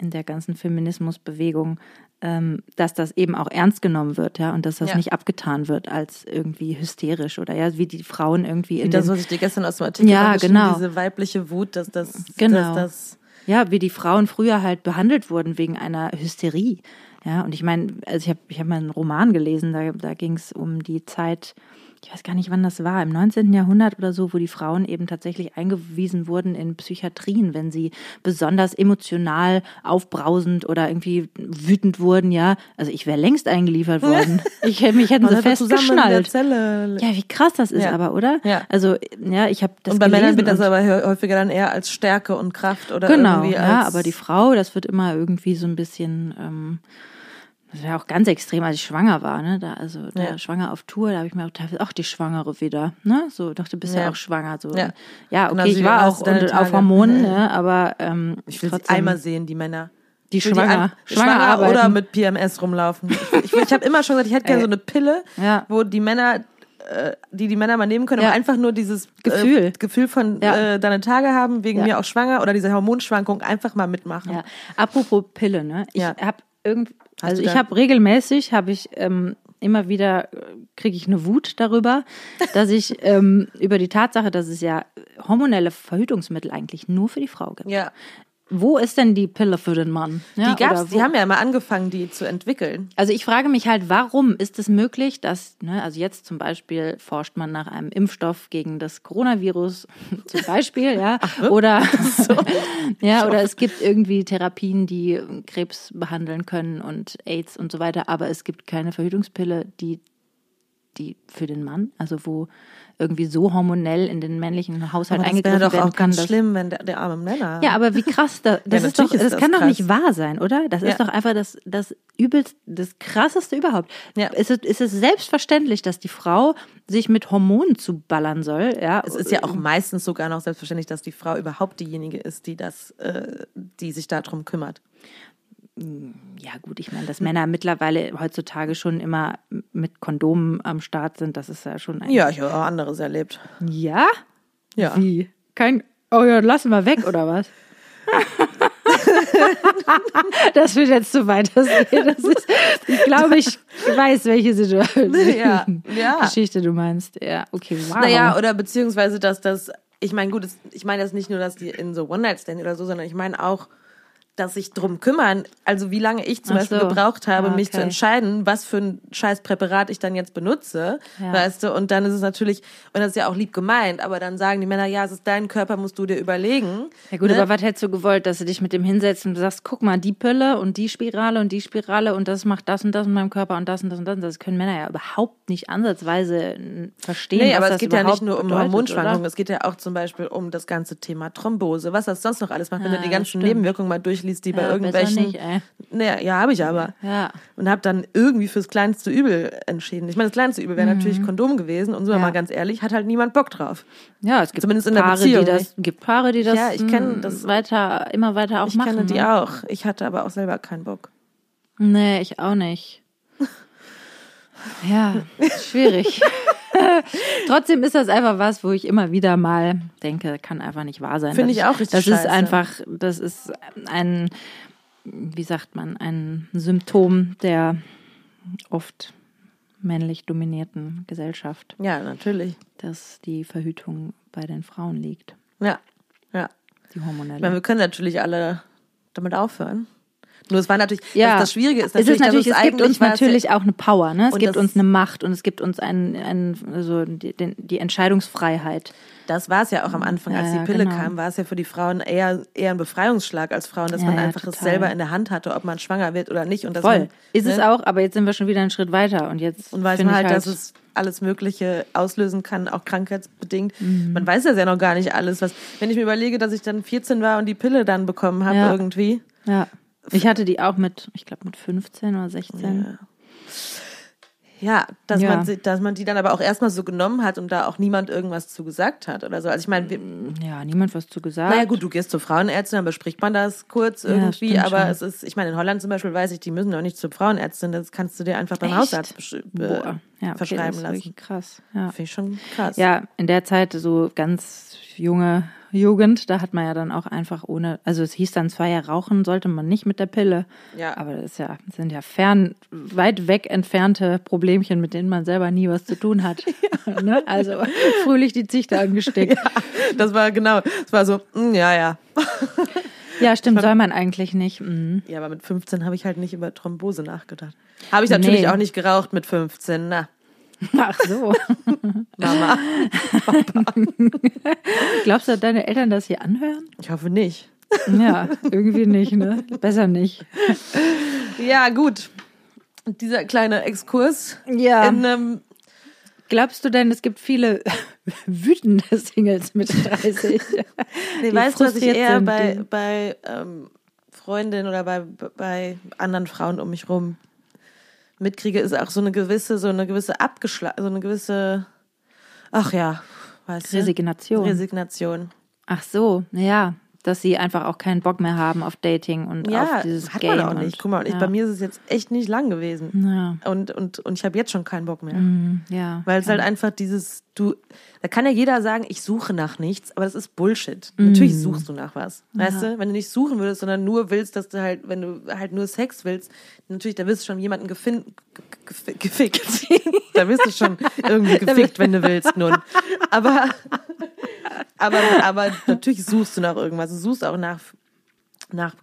Speaker 1: in der ganzen Feminismusbewegung, ähm, dass das eben auch ernst genommen wird, ja, und dass das ja. nicht abgetan wird als irgendwie hysterisch oder ja, wie die Frauen irgendwie in
Speaker 2: das, was ich dir gestern aus dem Artikel
Speaker 1: ja, genau.
Speaker 2: diese weibliche Wut, dass das,
Speaker 1: genau.
Speaker 2: dass das
Speaker 1: ja, wie die Frauen früher halt behandelt wurden wegen einer Hysterie. Ja, und ich meine, also ich habe ich hab mal einen Roman gelesen, da, da ging es um die Zeit, ich weiß gar nicht, wann das war, im 19. Jahrhundert oder so, wo die Frauen eben tatsächlich eingewiesen wurden in Psychiatrien, wenn sie besonders emotional aufbrausend oder irgendwie wütend wurden, ja. Also ich wäre längst eingeliefert worden. Ich mich hätten sie festgeschnallt. Ja, wie krass das ist
Speaker 2: ja.
Speaker 1: aber, oder?
Speaker 2: Ja.
Speaker 1: Also, ja, ich habe das
Speaker 2: Und bei Männern wird das aber häufiger dann eher als Stärke und Kraft oder
Speaker 1: genau,
Speaker 2: irgendwie als
Speaker 1: ja, aber die Frau, das wird immer irgendwie so ein bisschen ähm, das war auch ganz extrem, als ich schwanger war, ne? Da, also da
Speaker 2: Ja.
Speaker 1: schwanger auf Tour, da habe ich mir auch teilweise, ach, die Schwangere wieder, ne? So, dachte, bist ja,
Speaker 2: Ja.
Speaker 1: auch schwanger. So.
Speaker 2: Ja.
Speaker 1: ja
Speaker 2: Genau,
Speaker 1: okay,
Speaker 2: sie
Speaker 1: ich war auch und, auf. Hormonen,
Speaker 2: Ja.
Speaker 1: ne? aber ähm,
Speaker 2: Ich will
Speaker 1: trotzdem,
Speaker 2: einmal sehen, die Männer.
Speaker 1: die
Speaker 2: will die
Speaker 1: schwanger, schwanger,
Speaker 2: schwanger
Speaker 1: arbeiten.
Speaker 2: oder mit PMS rumlaufen. Ich, ich, ich habe immer schon gesagt, ich hätte gerne
Speaker 1: Ey.
Speaker 2: so eine Pille,
Speaker 1: Ja.
Speaker 2: wo die Männer, äh, die die Männer mal nehmen können,
Speaker 1: Ja.
Speaker 2: aber einfach nur dieses
Speaker 1: Gefühl.
Speaker 2: äh, Gefühl von
Speaker 1: Ja.
Speaker 2: äh, deine Tage haben, wegen
Speaker 1: Ja.
Speaker 2: mir auch schwanger oder diese Hormonschwankung einfach mal mitmachen.
Speaker 1: Ja. Apropos Pille, ne? Ich habe irgend,
Speaker 2: Hast
Speaker 1: also ich habe regelmäßig, habe ich ähm, immer wieder äh, kriege ich eine Wut darüber, dass ich ähm, über die Tatsache, dass es ja hormonelle Verhütungsmittel eigentlich nur für die Frau gibt.
Speaker 2: Ja.
Speaker 1: Wo ist denn die Pille für den Mann? Ja,
Speaker 2: Die gab's, die haben ja mal angefangen, die zu entwickeln.
Speaker 1: Also ich frage mich halt, warum ist es möglich, dass, ne, also jetzt zum Beispiel forscht man nach einem Impfstoff gegen das Coronavirus, zum Beispiel, ja, oder, ja, oder es gibt irgendwie Therapien, die Krebs behandeln können und AIDS und so weiter, aber es gibt keine Verhütungspille, die, die für den Mann, also wo irgendwie so hormonell in den männlichen Haushalt
Speaker 2: Aber das wäre
Speaker 1: eingegriffen
Speaker 2: doch
Speaker 1: werden
Speaker 2: auch
Speaker 1: kann,
Speaker 2: ganz schlimm, wenn der, der arme Männer.
Speaker 1: ja, aber wie krass, da, das, ist doch,
Speaker 2: natürlich
Speaker 1: das,
Speaker 2: ist das
Speaker 1: kann doch
Speaker 2: krass.
Speaker 1: nicht wahr sein, oder? Das
Speaker 2: Ja.
Speaker 1: ist doch einfach das, das übelst, das krasseste überhaupt.
Speaker 2: Ja.
Speaker 1: Ist, es, ist es selbstverständlich, dass die Frau sich mit Hormonen zuballern soll? Ja,
Speaker 2: Es ist ja auch meistens sogar noch selbstverständlich, dass die Frau überhaupt diejenige ist, die das, äh, die sich darum kümmert.
Speaker 1: Ja gut, ich meine, dass Männer mittlerweile heutzutage schon immer mit Kondomen am Start sind, das ist ja schon ein.
Speaker 2: Ja, ich habe auch anderes erlebt.
Speaker 1: Ja?
Speaker 2: Ja.
Speaker 1: Wie? Kein. Oh ja, lassen wir weg, oder was? das wird jetzt zu weit. Das, das ist, ich glaube, ich weiß, welche Situation,
Speaker 2: Ja, ja.
Speaker 1: Geschichte du meinst. Ja, okay, wow.
Speaker 2: Naja, oder beziehungsweise, dass das, ich meine, gut, ich meine das nicht nur, dass die in so One-Night-Stand oder so, sondern ich meine auch, dass sich drum kümmern, also wie lange ich zum
Speaker 1: Ach
Speaker 2: Beispiel
Speaker 1: so.
Speaker 2: gebraucht habe,
Speaker 1: Ah,
Speaker 2: mich zu
Speaker 1: okay.
Speaker 2: entscheiden, was für ein scheiß Präparat ich dann jetzt benutze,
Speaker 1: Ja.
Speaker 2: weißt du, und dann ist es natürlich, und das ist ja auch lieb gemeint, aber dann sagen die Männer, ja, es ist dein Körper, musst du dir überlegen.
Speaker 1: ja gut,
Speaker 2: ne?
Speaker 1: aber was hättest du gewollt, dass du dich mit dem hinsetzt und sagst, guck mal, die Pille und die Spirale und die Spirale und das macht das und das in meinem Körper und das und das und das. Und das können Männer ja überhaupt nicht ansatzweise verstehen.
Speaker 2: Nee, aber es geht ja nicht nur um
Speaker 1: bedeutet,
Speaker 2: Hormonschwankungen,
Speaker 1: oder?
Speaker 2: es geht ja auch zum Beispiel um das ganze Thema Thrombose, was das sonst noch alles macht, wenn
Speaker 1: Ja,
Speaker 2: du die
Speaker 1: das
Speaker 2: ganzen
Speaker 1: stimmt.
Speaker 2: Nebenwirkungen mal durchliest, die bei
Speaker 1: Ja, besser
Speaker 2: irgendwelchen.
Speaker 1: nicht, ey.
Speaker 2: Nee, ja, habe ich aber.
Speaker 1: Ja.
Speaker 2: Und habe dann irgendwie fürs kleinste Übel entschieden. Ich meine, das kleinste Übel wäre natürlich Kondom gewesen und so
Speaker 1: Mhm. Ja.
Speaker 2: mal ganz ehrlich, hat halt niemand Bock drauf.
Speaker 1: Ja, es gibt
Speaker 2: Zumindest in der
Speaker 1: Paare,
Speaker 2: Beziehung
Speaker 1: die das, gibt Paare, die das,
Speaker 2: Ja, ich kenn
Speaker 1: mm,
Speaker 2: das-
Speaker 1: weiter, immer weiter auch
Speaker 2: Ich
Speaker 1: machen.
Speaker 2: kenne die
Speaker 1: ne?
Speaker 2: auch. Ich hatte aber auch selber keinen Bock.
Speaker 1: Nee, ich auch nicht. Ja, schwierig. Trotzdem ist das einfach was, wo ich immer wieder mal denke, kann einfach nicht wahr sein.
Speaker 2: Finde ich auch richtig
Speaker 1: Das ist
Speaker 2: scheiße.
Speaker 1: einfach, das ist ein, wie sagt man, ein Symptom der oft männlich dominierten Gesellschaft,
Speaker 2: Ja, natürlich.
Speaker 1: dass die Verhütung bei den Frauen liegt,
Speaker 2: Ja, ja.
Speaker 1: die
Speaker 2: Ich meine,
Speaker 1: hormonelle.
Speaker 2: wir können natürlich alle damit aufhören. Nur es war natürlich,
Speaker 1: Ja,
Speaker 2: das, das Schwierige ist
Speaker 1: es
Speaker 2: natürlich,
Speaker 1: ist natürlich,
Speaker 2: dass
Speaker 1: es gibt uns
Speaker 2: es
Speaker 1: natürlich auch eine Power, ne? Es gibt uns eine Macht und es gibt uns ein, ein also die, den, die Entscheidungsfreiheit.
Speaker 2: Das war es ja auch am Anfang, als
Speaker 1: Ja,
Speaker 2: die Pille
Speaker 1: genau.
Speaker 2: kam, war es ja für die Frauen eher, eher ein Befreiungsschlag als Frauen, dass
Speaker 1: Ja,
Speaker 2: man einfach es selber in der Hand hatte, ob man schwanger wird oder nicht. Und dass
Speaker 1: Voll.
Speaker 2: Man,
Speaker 1: Ist es
Speaker 2: ne?
Speaker 1: auch, aber jetzt sind wir schon wieder einen Schritt weiter und jetzt
Speaker 2: Und weiß man
Speaker 1: ich
Speaker 2: halt, dass es alles Mögliche auslösen kann, auch krankheitsbedingt.
Speaker 1: Mhm.
Speaker 2: Man weiß das ja noch gar nicht alles. Was, wenn ich mir überlege, dass ich dann 14 war und die Pille dann bekommen habe
Speaker 1: Ja.
Speaker 2: irgendwie.
Speaker 1: ja. Ich hatte die auch mit, ich glaube mit 15 oder 16.
Speaker 2: Ja. Ja, dass,
Speaker 1: Ja.
Speaker 2: Man, sie- dass man die dann aber auch erstmal so genommen hat und da auch niemand irgendwas zu gesagt hat oder so. Also ich meine, wir,
Speaker 1: Ja, niemand was zu gesagt.
Speaker 2: Naja gut, du gehst zur Frauenärztin, dann bespricht man das kurz irgendwie,
Speaker 1: stimmt
Speaker 2: aber
Speaker 1: schon.
Speaker 2: es ist, ich meine, in Holland zum Beispiel weiß ich, die müssen auch nicht zur Frauenärztin, das kannst du dir einfach beim
Speaker 1: Echt?
Speaker 2: Hausarzt
Speaker 1: Boah. Ja, okay,
Speaker 2: verschreiben
Speaker 1: das ist
Speaker 2: lassen.
Speaker 1: krass. Ja.
Speaker 2: Finde ich schon krass.
Speaker 1: ja, in der Zeit so ganz junge Jugend, da hat man ja dann auch einfach ohne, also es hieß dann zwar ja, rauchen sollte man nicht mit der Pille,
Speaker 2: Ja.
Speaker 1: aber das ist ja, das sind ja fern, weit weg entfernte Problemchen, mit denen man selber nie was zu tun hat. ne? Also fröhlich die Zichte angesteckt.
Speaker 2: Das war genau, das war so, mm, ja, ja.
Speaker 1: Ja, stimmt, soll man eigentlich nicht. Mhm.
Speaker 2: Ja, aber mit 15 habe ich halt nicht über Thrombose nachgedacht. Habe ich natürlich
Speaker 1: Nee.
Speaker 2: auch nicht geraucht mit 15, na.
Speaker 1: Ach so.
Speaker 2: Mama.
Speaker 1: Glaubst du, dass deine Eltern das hier anhören?
Speaker 2: Ich hoffe nicht.
Speaker 1: Ja, irgendwie nicht, ne? Besser nicht.
Speaker 2: Ja, gut. Dieser kleine Exkurs
Speaker 1: Ja.
Speaker 2: in einem
Speaker 1: Glaubst du denn, es gibt viele wütende Singles mit 30?
Speaker 2: Nee, weißt du, was ich eher bei, bei ähm, Freundinnen oder bei, bei anderen Frauen um mich rum mitkriege, ist auch so eine gewisse, so eine gewisse Abgeschla so eine gewisse, ach ja, weißt du?
Speaker 1: Resignation.
Speaker 2: Resignation.
Speaker 1: Ach so, ja, dass sie einfach auch keinen Bock mehr haben auf Dating und
Speaker 2: Ja,
Speaker 1: auf dieses
Speaker 2: hat
Speaker 1: Game.
Speaker 2: man auch nicht.
Speaker 1: Und,
Speaker 2: Guck mal, ich,
Speaker 1: ja.
Speaker 2: bei mir ist es jetzt echt nicht lang gewesen.
Speaker 1: Ja,
Speaker 2: Und, und, und ich habe jetzt schon keinen Bock mehr.
Speaker 1: mm, ja.
Speaker 2: Weil es halt einfach dieses, du, da kann ja jeder sagen, ich suche nach nichts, aber das ist Bullshit. Natürlich
Speaker 1: Mhm.
Speaker 2: suchst du nach was. Weißt du, wenn du nicht suchen würdest, sondern nur willst, dass du halt, wenn du halt nur Sex willst, natürlich, da wirst du schon jemanden gefin ge- ge- gefickt. da wirst du schon irgendwie gefickt, wenn du willst, nun. Aber, aber, aber natürlich suchst du nach irgendwas. Du suchst auch nach, nach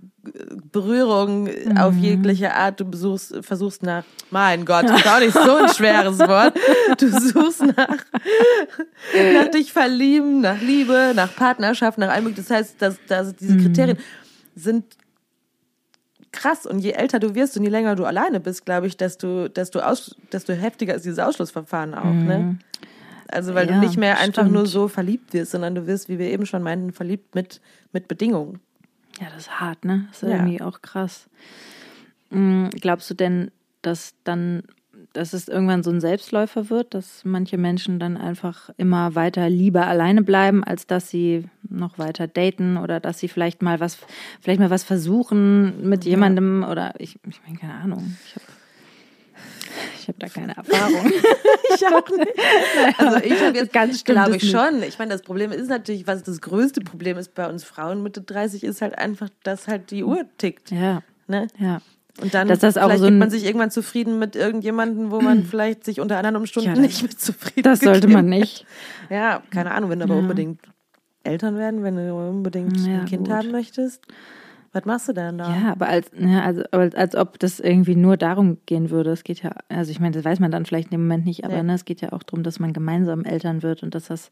Speaker 2: Berührung auf
Speaker 1: Mhm.
Speaker 2: jegliche Art. Du besuchst, versuchst nach, mein Gott, ist auch nicht so ein schweres Wort. Du suchst nach, nach dich verlieben, nach Liebe, nach Partnerschaft, nach allem. Das heißt, dass, dass
Speaker 1: Mhm.
Speaker 2: diese Kriterien sind krass. Und je älter du wirst und je länger du alleine bist, glaube ich, desto, desto, aus, desto heftiger ist dieses Ausschlussverfahren auch. Ne? Also weil
Speaker 1: Mhm. Ja,
Speaker 2: du nicht mehr einfach
Speaker 1: stimmt.
Speaker 2: nur so verliebt wirst, sondern du wirst, wie wir eben schon meinten, verliebt mit, mit Bedingungen.
Speaker 1: Ja, das ist hart, ne? Das ist
Speaker 2: Ja.
Speaker 1: irgendwie auch krass. Mm, Glaubst du denn, dass dann, dass es irgendwann so ein Selbstläufer wird, dass manche Menschen dann einfach immer weiter lieber alleine bleiben, als dass sie noch weiter daten oder dass sie vielleicht mal was, vielleicht mal was versuchen mit jemandem oder ich, ich meine, keine Ahnung. Ich habe ich hab da keine Erfahrung.
Speaker 2: Ich auch nicht. Also ich habe jetzt
Speaker 1: Ganz
Speaker 2: glaube ich schon. Ich meine, das Problem ist natürlich, was das größte Problem ist bei uns Frauen Mitte 30, ist halt einfach, dass halt die Uhr tickt.
Speaker 1: ja,
Speaker 2: Ne?
Speaker 1: ja.
Speaker 2: Und dann
Speaker 1: Dass das
Speaker 2: vielleicht
Speaker 1: so
Speaker 2: gibt man sich irgendwann zufrieden mit irgendjemandem, wo man vielleicht sich unter anderen Umständen
Speaker 1: Ja,
Speaker 2: nicht mit zufrieden
Speaker 1: Das sollte man nicht.
Speaker 2: Ja, keine Ahnung, wenn du aber unbedingt Eltern werden, wenn du unbedingt
Speaker 1: Ja,
Speaker 2: ein Kind
Speaker 1: gut.
Speaker 2: haben möchtest, was machst du denn da?
Speaker 1: Ja, aber als, ja, also, aber als ob das irgendwie nur darum gehen würde. Es geht ja, also ich meine, das weiß man dann vielleicht in dem Moment nicht, aber
Speaker 2: Nee.
Speaker 1: ne, es geht ja auch darum, dass man gemeinsam Eltern wird und dass das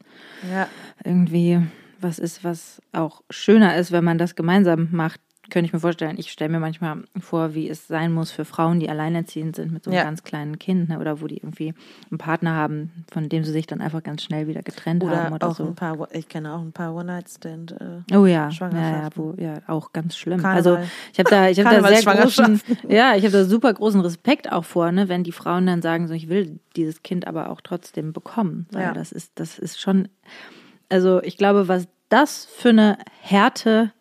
Speaker 2: ja.
Speaker 1: irgendwie was ist, was auch schöner ist, wenn man das gemeinsam macht. Könnte ich mir vorstellen. Ich stelle mir manchmal vor, wie es sein muss für Frauen, die alleinerziehend sind mit so einem
Speaker 2: Ja.
Speaker 1: ganz kleinen Kind ne, oder wo die irgendwie einen Partner haben, von dem sie sich dann einfach ganz schnell wieder getrennt
Speaker 2: Oder,
Speaker 1: haben oder
Speaker 2: auch
Speaker 1: so.
Speaker 2: ein paar, ich kenne auch ein paar One-Night-Stand. Äh,
Speaker 1: Oh ja, ja, ja, wo, ja, auch ganz schlimm.
Speaker 2: Karneval.
Speaker 1: Also ich habe da, ich habe da sehr großen, ja, ich habe da super großen Respekt auch vor, ne, wenn die Frauen dann sagen, so ich will dieses Kind aber auch trotzdem bekommen, weil
Speaker 2: Ja.
Speaker 1: das ist, das ist schon, also ich glaube, was das für eine Härte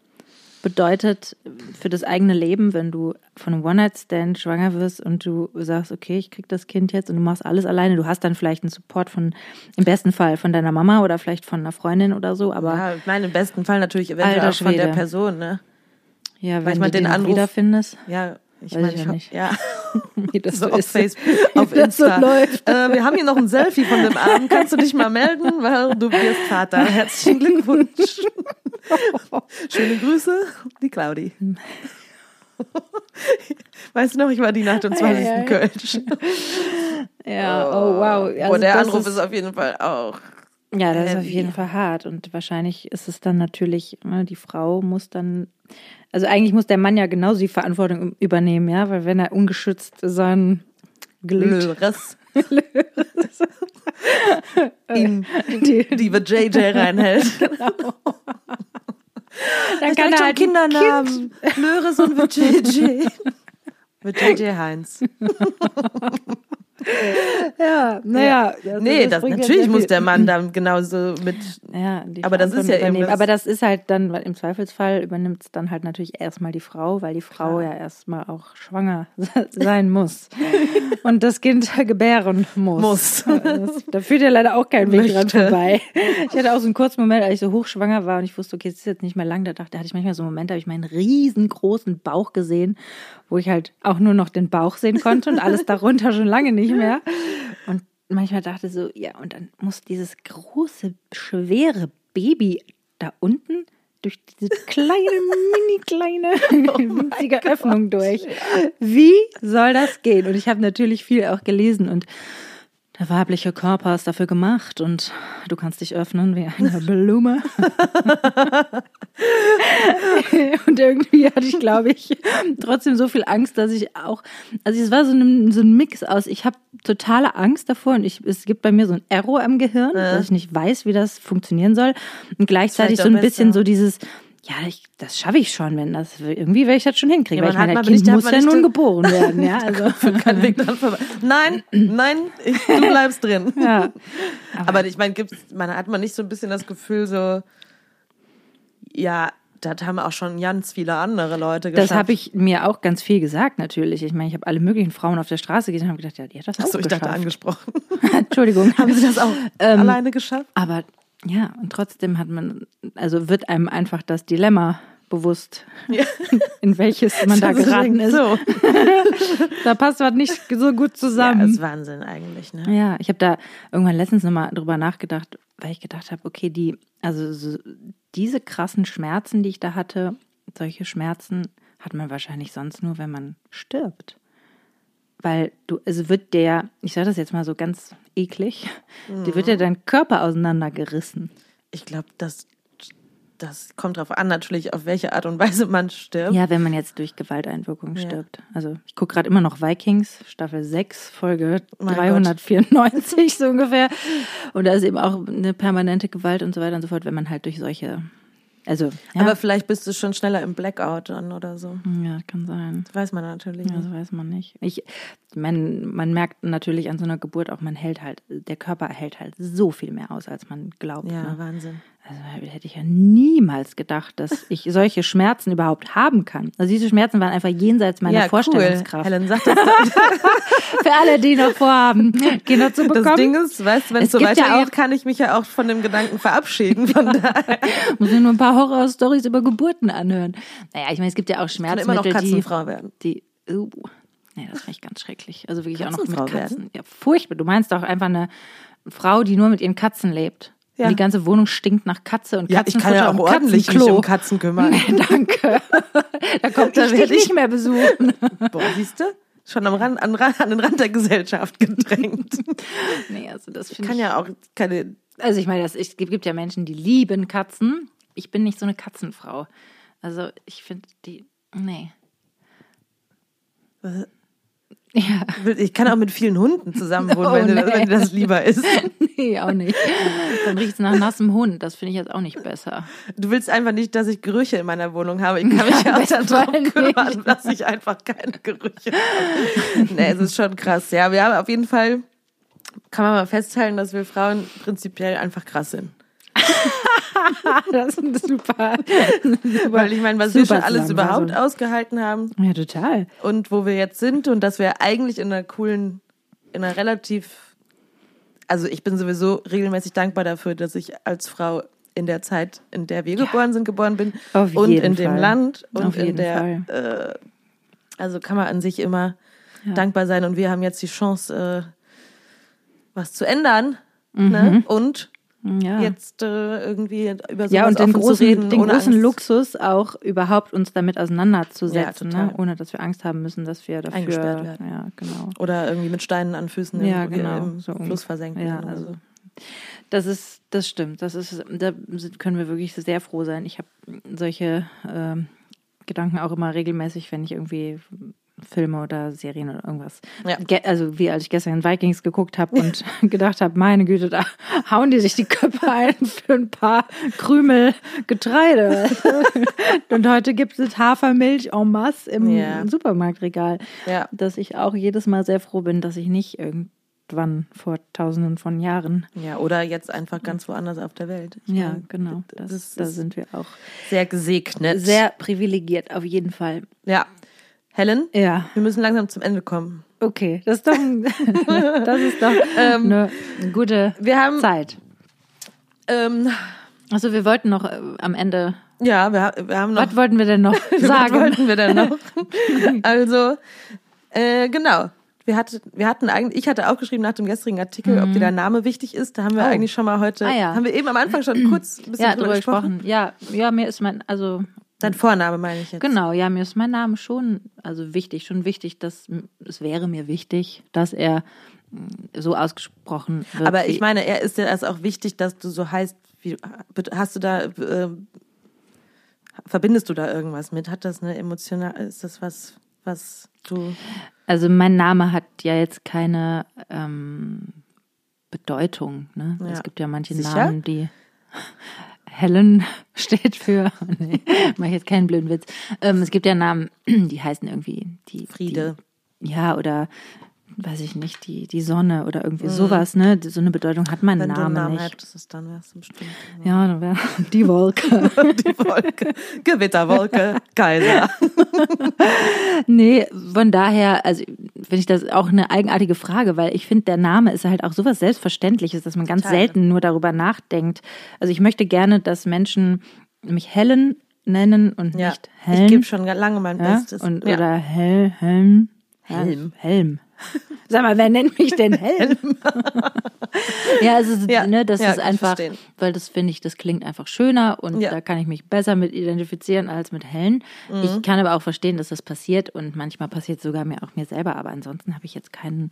Speaker 1: bedeutet für das eigene Leben, wenn du von einem One-Night-Stand schwanger wirst und du sagst, okay, ich krieg das Kind jetzt und du machst alles alleine. Du hast dann vielleicht einen Support von, im besten Fall von deiner Mama oder vielleicht von einer Freundin oder so, aber
Speaker 2: ja, ich meine, im besten Fall natürlich eventuell auch von der. Person, ne?
Speaker 1: ja,
Speaker 2: Weil
Speaker 1: wenn
Speaker 2: ich mein,
Speaker 1: du
Speaker 2: den
Speaker 1: den
Speaker 2: Anruf-
Speaker 1: wiederfindest.
Speaker 2: Ja, ich
Speaker 1: Weiß
Speaker 2: meine,
Speaker 1: ich
Speaker 2: ich
Speaker 1: ja
Speaker 2: hab-
Speaker 1: nicht.
Speaker 2: ja.
Speaker 1: Wie das
Speaker 2: So
Speaker 1: so
Speaker 2: auf
Speaker 1: ist.
Speaker 2: Facebook, auf
Speaker 1: so
Speaker 2: Insta.
Speaker 1: läuft.
Speaker 2: Äh, wir haben hier noch ein Selfie von dem Abend. Kannst du dich mal melden, weil du wirst Vater. Herzlichen Glückwunsch. Schöne Grüße, die Claudi. Weißt du noch, ich war die Nacht im 20.
Speaker 1: Ei.
Speaker 2: Kölsch.
Speaker 1: Ja, oh wow. Also
Speaker 2: der Anruf ist, auf jeden Fall auch.
Speaker 1: Ja, das ist auf
Speaker 2: heavy.
Speaker 1: jeden Fall hart. Und wahrscheinlich ist es dann natürlich, ne, die Frau muss dann, also eigentlich muss der Mann ja genauso die Verantwortung übernehmen, ja, weil wenn er ungeschützt sein Glück,
Speaker 2: Löres. Ihm
Speaker 1: die,
Speaker 2: die JJ reinhält.
Speaker 1: dann kann er
Speaker 2: schon
Speaker 1: halt
Speaker 2: Kindernamen. Löres und wird JJ. Wird JJ Heinz.
Speaker 1: Ja, naja. also
Speaker 2: Nee, das,
Speaker 1: jetzt
Speaker 2: natürlich muss der Mann dann genauso mit.
Speaker 1: Ja,
Speaker 2: Aber das ist ja irgendwas-
Speaker 1: Aber das ist halt dann, weil im Zweifelsfall übernimmt es dann halt natürlich erstmal die Frau, weil die Frau ja erstmal auch schwanger sein muss. Und das Kind gebären muss.
Speaker 2: Muss.
Speaker 1: Das, da führt ja leider auch kein Weg dran vorbei. Ich hatte auch so einen kurzen Moment, als ich so hochschwanger war und ich wusste, okay, es ist jetzt nicht mehr lang, da dachte, da hatte ich manchmal so einen Moment, da habe ich meinen riesengroßen Bauch gesehen, wo ich halt auch nur noch den Bauch sehen konnte und alles darunter schon lange nicht mehr. Und manchmal dachte so, ja, und dann muss dieses große, schwere Baby da unten durch diese kleine, mini kleine, winzige Öffnung durch. Wie soll das gehen? Und ich habe natürlich viel auch gelesen und der weibliche Körper ist dafür gemacht und du kannst dich öffnen wie eine Blume. und irgendwie hatte ich, glaube ich, trotzdem so viel Angst, dass ich auch, also es war so ein, so ein Mix aus, ich habe totale Angst davor und ich, es gibt bei mir so ein Error im Gehirn, dass ich nicht weiß, wie das funktionieren soll und gleichzeitig
Speaker 2: Vielleicht
Speaker 1: so ein
Speaker 2: auch
Speaker 1: bisschen
Speaker 2: besser.
Speaker 1: so dieses, ja, ich, das schaffe ich schon, wenn das, irgendwie werde ich das schon hinkriegen,
Speaker 2: Ja,
Speaker 1: weil ich meine,
Speaker 2: mal-
Speaker 1: Kind
Speaker 2: aber
Speaker 1: muss
Speaker 2: nicht-
Speaker 1: ja nun geboren werden, ja, also.
Speaker 2: Kein Weg dran vorbei. Nein, nein, ich, du bleibst drin.
Speaker 1: Ja.
Speaker 2: Aber ich meine, gibt's, man hat man nicht so ein bisschen das Gefühl, so, ja, das haben auch schon ganz viele andere Leute geschafft.
Speaker 1: Das habe ich mir auch ganz viel gesagt, natürlich. Ich meine, ich habe alle möglichen Frauen auf der Straße gesehen und habe gedacht, ja, die hat das auch
Speaker 2: Achso, ich dachte
Speaker 1: geschafft.
Speaker 2: angesprochen.
Speaker 1: Entschuldigung.
Speaker 2: haben sie das auch
Speaker 1: Ähm,
Speaker 2: alleine geschafft?
Speaker 1: Aber ja, und trotzdem hat man, also wird einem einfach das Dilemma bewusst, in welches man da
Speaker 2: Also
Speaker 1: geraten ist.
Speaker 2: So.
Speaker 1: Da passt was nicht so gut
Speaker 2: Ja,
Speaker 1: zusammen.
Speaker 2: ist Wahnsinn eigentlich, ne?
Speaker 1: Ja, ich habe da irgendwann letztens nochmal drüber nachgedacht, weil ich gedacht habe, okay, die, also so, diese krassen Schmerzen, die ich da hatte, solche Schmerzen hat man wahrscheinlich sonst nur, wenn man stirbt. Weil du, es wird der, ich sage das jetzt mal so ganz eklig, dir wird ja dein Körper auseinandergerissen.
Speaker 2: Ich glaube, das, das kommt darauf an, natürlich, auf welche Art und Weise man stirbt.
Speaker 1: Ja, wenn man jetzt durch Gewalteinwirkung stirbt. Also ich gucke gerade immer noch Vikings, Staffel 6, Folge
Speaker 2: Mein
Speaker 1: 394 so ungefähr. Und da ist eben auch eine permanente Gewalt und so weiter und so fort, wenn man halt durch solche, also ja,
Speaker 2: Aber vielleicht bist du schon schneller im Blackout dann oder so.
Speaker 1: ja kann sein.
Speaker 2: Das weiß man natürlich
Speaker 1: Ja, das weiß man nicht. Ich, man, man merkt natürlich an so einer Geburt auch, man hält halt, der Körper hält halt so viel mehr aus, als man glaubt.
Speaker 2: Ja,
Speaker 1: ne?
Speaker 2: Wahnsinn.
Speaker 1: Also hätte ich ja niemals gedacht, dass ich solche Schmerzen überhaupt haben kann. Also diese Schmerzen waren einfach jenseits meiner
Speaker 2: ja,
Speaker 1: Vorstellungskraft.
Speaker 2: Cool. Helen sagt das.
Speaker 1: Für alle, die noch vorhaben, Kinder zu bekommen.
Speaker 2: Das Ding ist, weißt du, wenn es so
Speaker 1: ja
Speaker 2: weitergeht,
Speaker 1: auch-
Speaker 2: kann ich mich ja auch von dem Gedanken verabschieden. Von daher
Speaker 1: muss mir nur ein paar Horror-Stories über Geburten anhören. Naja, ich meine, es gibt ja auch
Speaker 2: kann immer noch
Speaker 1: Schmerzmittel, die,
Speaker 2: Katzenfrau werden.
Speaker 1: die, uh, nee, das finde ich ganz schrecklich. Also wirklich auch noch mit
Speaker 2: Katzenfrau
Speaker 1: Katzen. Ja, furchtbar. Du meinst doch einfach eine Frau, die nur mit ihren Katzen lebt.
Speaker 2: Ja.
Speaker 1: Die ganze Wohnung stinkt nach Katze und
Speaker 2: Ja, ich
Speaker 1: Katzenfutter
Speaker 2: kann ja auch ordentlich mich um Katzen kümmern.
Speaker 1: Nee, danke. Da kommt
Speaker 2: Da
Speaker 1: ich
Speaker 2: werd
Speaker 1: dich
Speaker 2: ich-
Speaker 1: nicht mehr besuchen.
Speaker 2: Boah, siehst du? Schon am Rand, an, an den Rand der Gesellschaft gedrängt.
Speaker 1: Nee, also das finde
Speaker 2: kann
Speaker 1: ich
Speaker 2: ja auch keine.
Speaker 1: Also ich meine, das, es gibt gibt ja Menschen, die lieben Katzen. Ich bin nicht so eine Katzenfrau. Also ich finde die, nee. Ja,
Speaker 2: Ich kann auch mit vielen Hunden zusammen wohnen,
Speaker 1: Oh,
Speaker 2: wenn,
Speaker 1: nee.
Speaker 2: wenn das lieber ist.
Speaker 1: nee, auch nicht. Dann riecht es nach nassem Hund. Das finde ich jetzt auch nicht besser.
Speaker 2: Du willst einfach nicht, dass ich Gerüche in meiner Wohnung habe. Ich kann mich ja auch
Speaker 1: besten
Speaker 2: darum kümmern, dass ich einfach keine Gerüche habe. Nee, es ist schon krass. Ja, wir haben auf jeden Fall, kann man mal festhalten, dass wir Frauen prinzipiell einfach krass sind.
Speaker 1: Das ist super.
Speaker 2: Weil ich meine, was wir
Speaker 1: Super
Speaker 2: schon alles überhaupt ausgehalten haben
Speaker 1: Ja, total.
Speaker 2: und wo wir jetzt sind und dass wir eigentlich in einer coolen, in einer relativ, also ich bin sowieso regelmäßig dankbar dafür, dass ich als Frau in der Zeit, in der wir geboren sind, geboren bin
Speaker 1: Auf
Speaker 2: und in dem
Speaker 1: Fall.
Speaker 2: Land und
Speaker 1: Auf
Speaker 2: in
Speaker 1: jeden
Speaker 2: der,
Speaker 1: Fall.
Speaker 2: äh, also kann man an sich immer
Speaker 1: Ja.
Speaker 2: dankbar sein und wir haben jetzt die Chance, äh, was zu ändern. Ne? Und
Speaker 1: Ja.
Speaker 2: jetzt äh, irgendwie über sowas
Speaker 1: ja, und den großen,
Speaker 2: reden,
Speaker 1: den großen
Speaker 2: Angst.
Speaker 1: Luxus auch überhaupt uns damit auseinanderzusetzen,
Speaker 2: Ja,
Speaker 1: ne? ohne dass wir Angst haben müssen, dass wir dafür
Speaker 2: Eingesperrt werden.
Speaker 1: Ja, genau.
Speaker 2: Oder irgendwie mit Steinen an Füßen
Speaker 1: Ja,
Speaker 2: im,
Speaker 1: genau.
Speaker 2: im
Speaker 1: So.
Speaker 2: Fluss versenkt
Speaker 1: Ja, also
Speaker 2: so.
Speaker 1: das ist, das stimmt. Das ist, da können wir wirklich sehr froh sein. Ich habe solche ähm, Gedanken auch immer regelmäßig, wenn ich irgendwie Filme oder Serien oder irgendwas.
Speaker 2: Ja.
Speaker 1: Also wie als ich gestern Vikings geguckt habe und gedacht habe, meine Güte, da hauen die sich die Köpfe ein für ein paar Krümel Getreide. und heute gibt es Hafermilch en masse im
Speaker 2: Ja.
Speaker 1: Supermarktregal.
Speaker 2: Ja.
Speaker 1: Dass ich auch jedes Mal sehr froh bin, dass ich nicht irgendwann vor tausenden von Jahren
Speaker 2: Ja, oder jetzt einfach ganz woanders auf der Welt. Ich
Speaker 1: ja,
Speaker 2: meine,
Speaker 1: genau. Das,
Speaker 2: das
Speaker 1: da sind wir auch
Speaker 2: Sehr gesegnet.
Speaker 1: sehr privilegiert, auf jeden Fall.
Speaker 2: Ja. Helen,
Speaker 1: Ja,
Speaker 2: wir müssen langsam zum Ende kommen.
Speaker 1: okay. Das ist doch, das ist doch eine gute
Speaker 2: Wir haben,
Speaker 1: Zeit.
Speaker 2: ähm,
Speaker 1: Also wir wollten noch äh, am Ende,
Speaker 2: ja, wir, wir haben noch.
Speaker 1: was wollten wir denn noch
Speaker 2: Was
Speaker 1: sagen?
Speaker 2: wollten wir denn noch? also, äh, genau. Wir, hatte, wir hatten eigentlich, ich hatte auch geschrieben nach dem gestrigen Artikel, ob dir der Name wichtig ist. Da haben wir
Speaker 1: Mhm. Oh.
Speaker 2: eigentlich schon mal heute,
Speaker 1: Ah, ja.
Speaker 2: haben wir eben am Anfang schon kurz ein bisschen
Speaker 1: Ja,
Speaker 2: drüber
Speaker 1: drüber
Speaker 2: gesprochen.
Speaker 1: gesprochen. Ja, ja, mir ist mein, also
Speaker 2: Dein Vorname meine ich jetzt.
Speaker 1: Genau, ja, mir ist mein Name schon, also wichtig, schon wichtig, dass es wäre mir wichtig, dass er mm, so ausgesprochen wird.
Speaker 2: Aber ich meine, er ist dir das auch wichtig, dass du so heißt, wie, hast du da, äh, verbindest du da irgendwas mit? Hat das eine emotional, ist das was, was du,
Speaker 1: also mein Name hat ja jetzt keine ähm, Bedeutung. Ne?
Speaker 2: Ja.
Speaker 1: Es gibt ja manche
Speaker 2: Sicher?
Speaker 1: Namen, die Helen steht für. Nee, mach ich jetzt keinen blöden Witz. Ähm, es gibt ja Namen, die heißen irgendwie die
Speaker 2: Friede.
Speaker 1: Die, ja, oder weiß ich nicht, die, die Sonne oder irgendwie sowas, ne? So eine Bedeutung hat mein
Speaker 2: Mhm. wenn du einen
Speaker 1: Name
Speaker 2: Namen
Speaker 1: nicht.
Speaker 2: hättest, dann wärst du bestimmt.
Speaker 1: Ja, dann wäre die Wolke.
Speaker 2: Die Wolke, Gewitterwolke, Kaiser.
Speaker 1: nee, von daher, also finde ich das auch eine eigenartige Frage, weil ich finde, der Name ist halt auch sowas Selbstverständliches, dass man ganz
Speaker 2: Total.
Speaker 1: selten nur darüber nachdenkt. Also ich möchte gerne, dass Menschen mich Helen nennen und
Speaker 2: Ja,
Speaker 1: nicht Helen.
Speaker 2: ich gebe schon lange mein
Speaker 1: ja?
Speaker 2: Bestes.
Speaker 1: Und,
Speaker 2: ja.
Speaker 1: Oder Hel, Helm.
Speaker 2: Helm.
Speaker 1: Helm. Sag mal, wer nennt mich denn Helm? ja, also
Speaker 2: Ja,
Speaker 1: ne, das
Speaker 2: ja,
Speaker 1: ist einfach,
Speaker 2: verstehen.
Speaker 1: weil das finde ich, das klingt einfach schöner und
Speaker 2: Ja.
Speaker 1: da kann ich mich besser mit identifizieren als mit Helen.
Speaker 2: Mhm.
Speaker 1: Ich kann aber auch verstehen, dass das passiert und manchmal passiert es sogar mir auch mir selber, aber ansonsten habe ich jetzt keinen,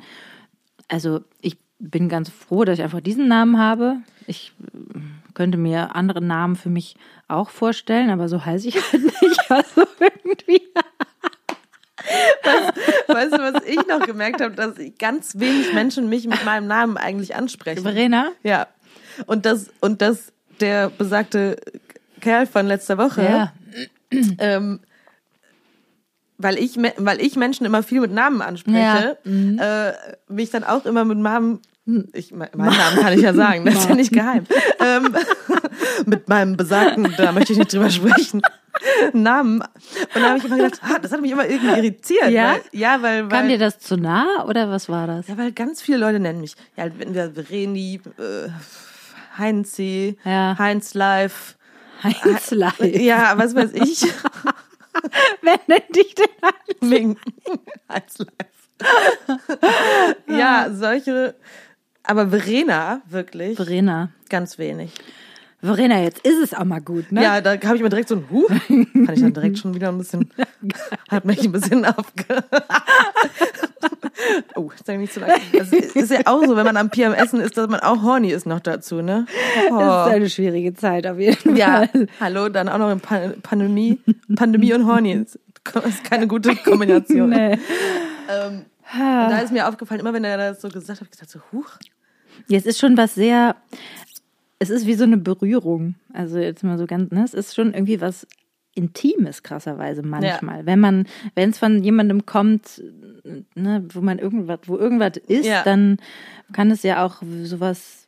Speaker 1: also ich bin ganz froh, dass ich einfach diesen Namen habe. Ich äh, könnte mir andere Namen für mich auch vorstellen, aber so heiße ich halt nicht. Also irgendwie.
Speaker 2: Weißt du, was ich noch gemerkt habe, dass ich ganz wenig Menschen mich mit meinem Namen eigentlich ansprechen.
Speaker 1: Verena?
Speaker 2: Ja. Und das, und das der besagte Kerl von letzter Woche,
Speaker 1: Ja.
Speaker 2: ähm, weil ich, weil ich Menschen immer viel mit Namen anspreche, äh, mich dann auch immer mit Namen, ich, mein meinen Namen kann ich ja sagen, das ist ja nicht geheim, ähm, mit meinem besagten, da möchte ich nicht drüber sprechen, Namen. Und da habe ich immer gedacht, ah, das hat mich immer irgendwie irritiert.
Speaker 1: Ja?
Speaker 2: Weil, ja, weil, weil
Speaker 1: Kam dir das zu nah oder was war das?
Speaker 2: ja, weil ganz viele Leute nennen mich. Ja, wenn wir Vreni, äh, Heinzi,
Speaker 1: Ja.
Speaker 2: Heinz Live.
Speaker 1: Heinz Live.
Speaker 2: Ja, was weiß ich.
Speaker 1: Wer nennt dich denn Heinz?
Speaker 2: Ming. Heinz Live. ja, solche. Aber Verena, wirklich,
Speaker 1: Verena.
Speaker 2: ganz wenig.
Speaker 1: Verena, jetzt ist es auch mal gut, ne?
Speaker 2: Ja, da habe ich mir direkt so ein Huh. Fand ich dann direkt schon wieder ein bisschen. Hat mich ein bisschen aufge. oh, sag nicht zu lange. Das ist ja auch so, wenn man am Essen ist, dass man auch horny ist noch dazu, ne? Oh.
Speaker 1: Das ist eine schwierige Zeit auf jeden
Speaker 2: Ja,
Speaker 1: Fall.
Speaker 2: hallo, dann auch noch in Pan Pandemie. Pandemie und Horny ist ist keine gute Kombination.
Speaker 1: Nee.
Speaker 2: Ähm, da ist mir aufgefallen, immer wenn er das so gesagt hat, habe ich gesagt so, huch.
Speaker 1: Jetzt ist schon was sehr, es ist wie so eine Berührung. Also jetzt mal so ganz, ne? Es ist schon irgendwie was Intimes, krasserweise manchmal. Wenn man, wenn es von jemandem kommt, ne, wo man irgendwas, wo irgendwas ist,
Speaker 2: Ja.
Speaker 1: dann kann es ja auch sowas,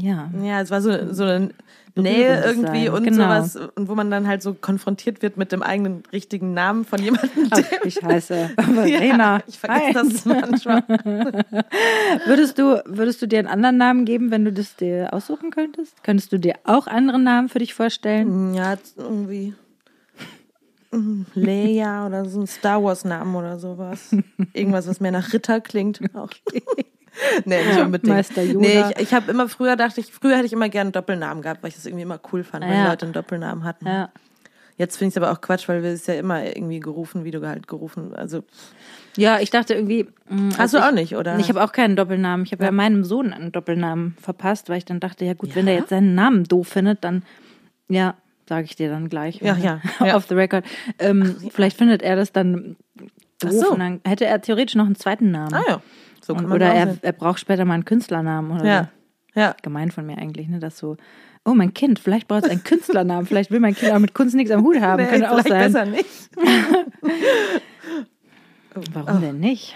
Speaker 1: ja.
Speaker 2: Ja, es war so, so eine Nähe irgendwie
Speaker 1: sein,
Speaker 2: und
Speaker 1: genau.
Speaker 2: sowas. Und wo man dann halt so konfrontiert wird mit dem eigenen richtigen Namen von jemandem.
Speaker 1: Ach, ich heiße Verena.
Speaker 2: Ja, ich vergesse das manchmal.
Speaker 1: Würdest du, würdest du dir einen anderen Namen geben, wenn du das dir aussuchen könntest? Könntest du dir auch andere Namen für dich vorstellen?
Speaker 2: Ja, irgendwie. Leia oder so ein Star Wars Namen oder sowas. Irgendwas, was mehr nach Ritter klingt. Auch. Nee, nicht unbedingt.
Speaker 1: Meister Yoda.
Speaker 2: Nee, ich, ich habe immer früher dachte ich, früher hätte ich immer gerne einen Doppelnamen gehabt, weil ich das irgendwie immer cool fand, wenn
Speaker 1: Ja.
Speaker 2: Leute einen Doppelnamen hatten.
Speaker 1: Ja.
Speaker 2: Jetzt finde ich es aber auch Quatsch, weil wir es ja immer irgendwie gerufen, wie du halt gerufen. Also
Speaker 1: ja, ich dachte irgendwie. mh,
Speaker 2: hast
Speaker 1: als
Speaker 2: du
Speaker 1: ich,
Speaker 2: auch nicht, oder?
Speaker 1: Ich habe auch keinen Doppelnamen. Ich habe ja. meinem Sohn einen Doppelnamen verpasst, weil ich dann dachte, ja gut, wenn der jetzt seinen Namen doof findet, dann ja, sage ich dir dann gleich.
Speaker 2: Ja, ja, ja.
Speaker 1: Off the record. Ähm, vielleicht findet er das dann doof
Speaker 2: Ach so.
Speaker 1: und dann hätte er theoretisch noch einen zweiten Namen.
Speaker 2: ah ja, so
Speaker 1: und, oder er,
Speaker 2: sehen.
Speaker 1: er braucht später mal einen Künstlernamen oder
Speaker 2: Ja,
Speaker 1: so.
Speaker 2: ja.
Speaker 1: Gemein von mir eigentlich, ne? Das so, oh mein Kind, vielleicht braucht es einen Künstlernamen, vielleicht will mein Kind auch mit Kunst nichts am Hut haben.
Speaker 2: Nee,
Speaker 1: Könnte auch sein.
Speaker 2: besser nicht.
Speaker 1: Warum denn nicht?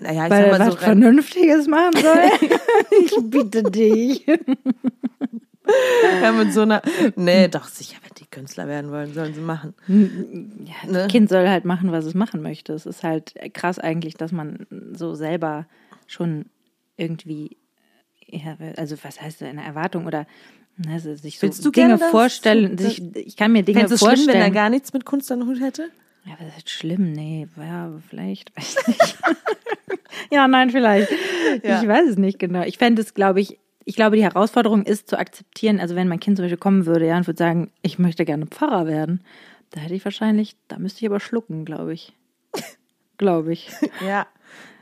Speaker 2: Naja, ich
Speaker 1: Weil
Speaker 2: sag mal
Speaker 1: was
Speaker 2: so
Speaker 1: Vernünftiges machen soll. ich bitte dich.
Speaker 2: Ja, mit so einer. Nee, doch sicher, wenn die Künstler werden wollen, sollen sie machen.
Speaker 1: Ja,
Speaker 2: Ne?
Speaker 1: das Kind soll halt machen, was es machen möchte. Es ist halt krass eigentlich, dass man so selber schon irgendwie, ja, also was heißt so eine Erwartung oder also sich so
Speaker 2: Willst du
Speaker 1: Dinge vorstellen. sich, ich kann mir Dinge
Speaker 2: Fändest
Speaker 1: vorstellen.
Speaker 2: schlimm, wenn er gar nichts mit Kunst am Hut hätte?
Speaker 1: Ja, aber das ist schlimm, nee, ja, vielleicht, weiß nicht. ja, nein, vielleicht.
Speaker 2: Ja.
Speaker 1: Ich weiß es nicht genau. Ich fände es, glaube ich, ich glaube, die Herausforderung ist zu akzeptieren, also wenn mein Kind zum Beispiel kommen würde, ja, und würde sagen, ich möchte gerne Pfarrer werden, da hätte ich wahrscheinlich, da müsste ich aber schlucken, glaube ich. glaube ich.
Speaker 2: Ja.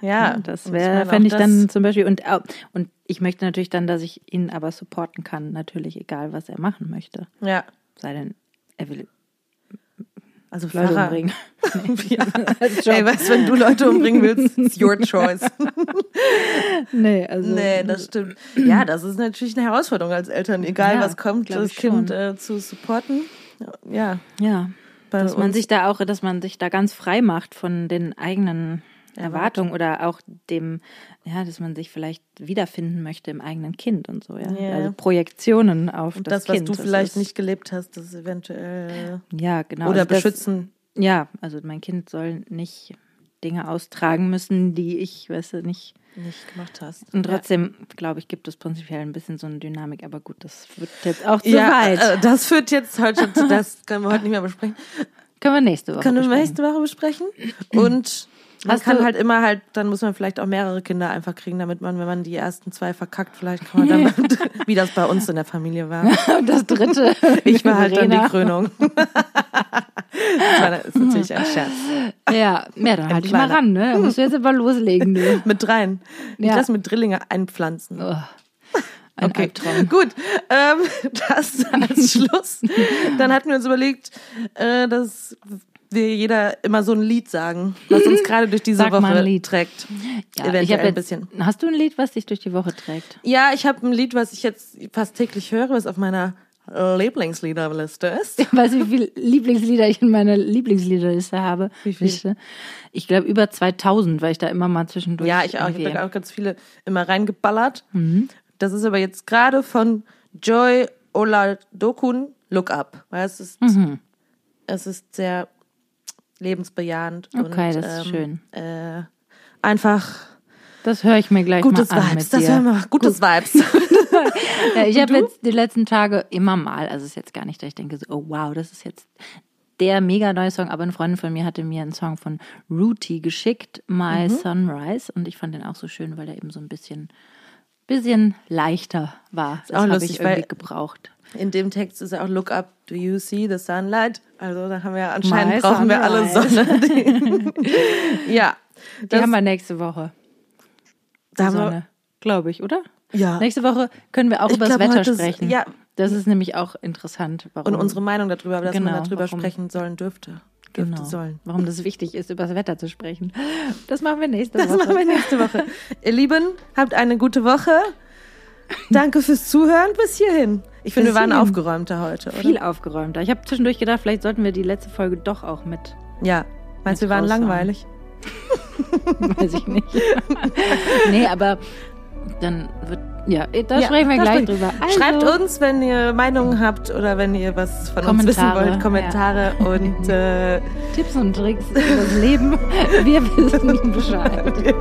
Speaker 2: Ja,
Speaker 1: das
Speaker 2: und
Speaker 1: wäre, fände ich dann
Speaker 2: das-
Speaker 1: zum Beispiel, und, und ich möchte natürlich dann, dass ich ihn aber supporten kann, natürlich, egal was er machen möchte.
Speaker 2: Ja,
Speaker 1: Sei denn, er will
Speaker 2: also
Speaker 1: Leute
Speaker 2: Pfarrer.
Speaker 1: umbringen.
Speaker 2: ja.
Speaker 1: Als Job.
Speaker 2: Ey, weißt du, wenn du Leute umbringen willst, it's your choice.
Speaker 1: Nee, also.
Speaker 2: Nee, das stimmt. Ja, das ist natürlich eine Herausforderung als Eltern, egal
Speaker 1: Ja,
Speaker 2: was kommt, das Kind äh, zu supporten. Ja,
Speaker 1: Ja,
Speaker 2: bei
Speaker 1: dass man
Speaker 2: uns-
Speaker 1: sich da auch, dass man sich da ganz frei macht von den eigenen Erwartungen oder auch dem, ja, dass man sich vielleicht wiederfinden möchte im eigenen Kind und so, ja.
Speaker 2: Ja.
Speaker 1: Also Projektionen auf
Speaker 2: und
Speaker 1: das,
Speaker 2: das, was
Speaker 1: Kind.
Speaker 2: du
Speaker 1: das
Speaker 2: vielleicht
Speaker 1: ist,
Speaker 2: nicht gelebt hast, das eventuell
Speaker 1: Ja, genau.
Speaker 2: oder
Speaker 1: also das,
Speaker 2: beschützen.
Speaker 1: Ja, also mein Kind soll nicht Dinge austragen müssen, die ich, weißt du, nicht.
Speaker 2: nicht gemacht hast.
Speaker 1: Und trotzdem, glaube ich, gibt es prinzipiell ein bisschen so eine Dynamik, aber gut, das wird jetzt auch zu
Speaker 2: ja,
Speaker 1: weit.
Speaker 2: äh, das führt jetzt heute schon zu, das können wir heute nicht mehr besprechen.
Speaker 1: Können wir nächste Woche
Speaker 2: Können wir
Speaker 1: besprechen.
Speaker 2: nächste Woche besprechen. Und man
Speaker 1: Hast
Speaker 2: kann halt immer halt, dann muss man vielleicht auch mehrere Kinder einfach kriegen, damit man, wenn man die ersten zwei verkackt, vielleicht kann man dann, wie das bei uns in der Familie war.
Speaker 1: Und das dritte.
Speaker 2: Ich war halt dann die
Speaker 1: Verena.
Speaker 2: Krönung. das war, das ist natürlich ein Scherz.
Speaker 1: Ja, ja dann halt dich mal ran, ne? Da musst du jetzt aber loslegen, du.
Speaker 2: Mit dreien. Ich
Speaker 1: Ja.
Speaker 2: lasse mit Drillinge einpflanzen.
Speaker 1: Oh, ein
Speaker 2: Okay,
Speaker 1: Albtraum.
Speaker 2: gut. Ähm, das als Schluss. Dann hatten wir uns überlegt, äh, dass wir jeder immer so ein Lied sagen, was uns gerade durch diese
Speaker 1: Sag
Speaker 2: Woche trägt.
Speaker 1: Ja,
Speaker 2: Eventuell
Speaker 1: ich
Speaker 2: ein
Speaker 1: jetzt,
Speaker 2: bisschen.
Speaker 1: Hast du ein Lied, was dich durch die Woche trägt?
Speaker 2: Ja, ich habe ein Lied, was ich jetzt fast täglich höre, was auf meiner Lieblingsliederliste ist.
Speaker 1: Weißt du, wie viele Lieblingslieder ich in meiner Lieblingsliederliste habe?
Speaker 2: Wie viel?
Speaker 1: Liste? Ich glaube über 2000, weil ich da immer mal zwischendurch.
Speaker 2: Ja, ich auch. Ich habe auch ganz viele immer reingeballert. Das ist aber jetzt gerade von Joy Oladokun Look Up. Weil es ist, es ist sehr lebensbejahend.
Speaker 1: Okay,
Speaker 2: und,
Speaker 1: das ist
Speaker 2: ähm, Äh, einfach
Speaker 1: Das höre ich mir gleich
Speaker 2: gutes
Speaker 1: mal an
Speaker 2: Vibes.
Speaker 1: mit
Speaker 2: Das
Speaker 1: dir.
Speaker 2: wir. Gutes Vibes.
Speaker 1: Ja, ich habe jetzt die letzten Tage immer mal, also es ist jetzt gar nicht, dass ich denke, so, oh wow, das ist jetzt der mega neue Song, aber eine Freundin von mir hatte mir einen Song von Rooty geschickt, My
Speaker 2: Mhm.
Speaker 1: Sunrise, und ich fand den auch so schön, weil der eben so ein bisschen, bisschen leichter war. Das habe ich irgendwie gebraucht.
Speaker 2: In dem Text ist ja auch Look Up, do you see the sunlight? Also da haben wir anscheinend
Speaker 1: My
Speaker 2: brauchen wir alle. Sonne. ja.
Speaker 1: Die
Speaker 2: Das-
Speaker 1: haben wir nächste Woche.
Speaker 2: Da haben wir-
Speaker 1: Sonne, glaube ich, oder?
Speaker 2: Ja.
Speaker 1: Nächste Woche können wir auch
Speaker 2: Ich
Speaker 1: über das Wetter
Speaker 2: ist-
Speaker 1: sprechen.
Speaker 2: ja.
Speaker 1: Das ist nämlich auch interessant. Warum,
Speaker 2: Und unsere Meinung darüber, dass
Speaker 1: Genau,
Speaker 2: man darüber
Speaker 1: warum-
Speaker 2: sprechen sollen dürfte. Dürfte
Speaker 1: genau,
Speaker 2: sollen.
Speaker 1: warum das wichtig ist, über das Wetter zu sprechen. Das machen wir nächste
Speaker 2: Das
Speaker 1: Woche.
Speaker 2: machen wir nächste Woche. Ihr Lieben, habt eine gute Woche. Danke fürs Zuhören bis hierhin. Ich finde, wir waren aufgeräumter heute, oder?
Speaker 1: Viel aufgeräumter. Ich habe zwischendurch gedacht, vielleicht sollten wir die letzte Folge doch auch mit.
Speaker 2: Ja. Meinst du, wir waren langweilig?
Speaker 1: Weiß ich nicht. nee, aber dann wird. Ja, da
Speaker 2: Ja,
Speaker 1: sprechen wir gleich drüber. Also,
Speaker 2: Schreibt uns, wenn ihr Meinungen habt oder wenn ihr was von uns wissen wollt. Kommentare und äh,
Speaker 1: Tipps und Tricks über das Leben. Wir wissen Bescheid.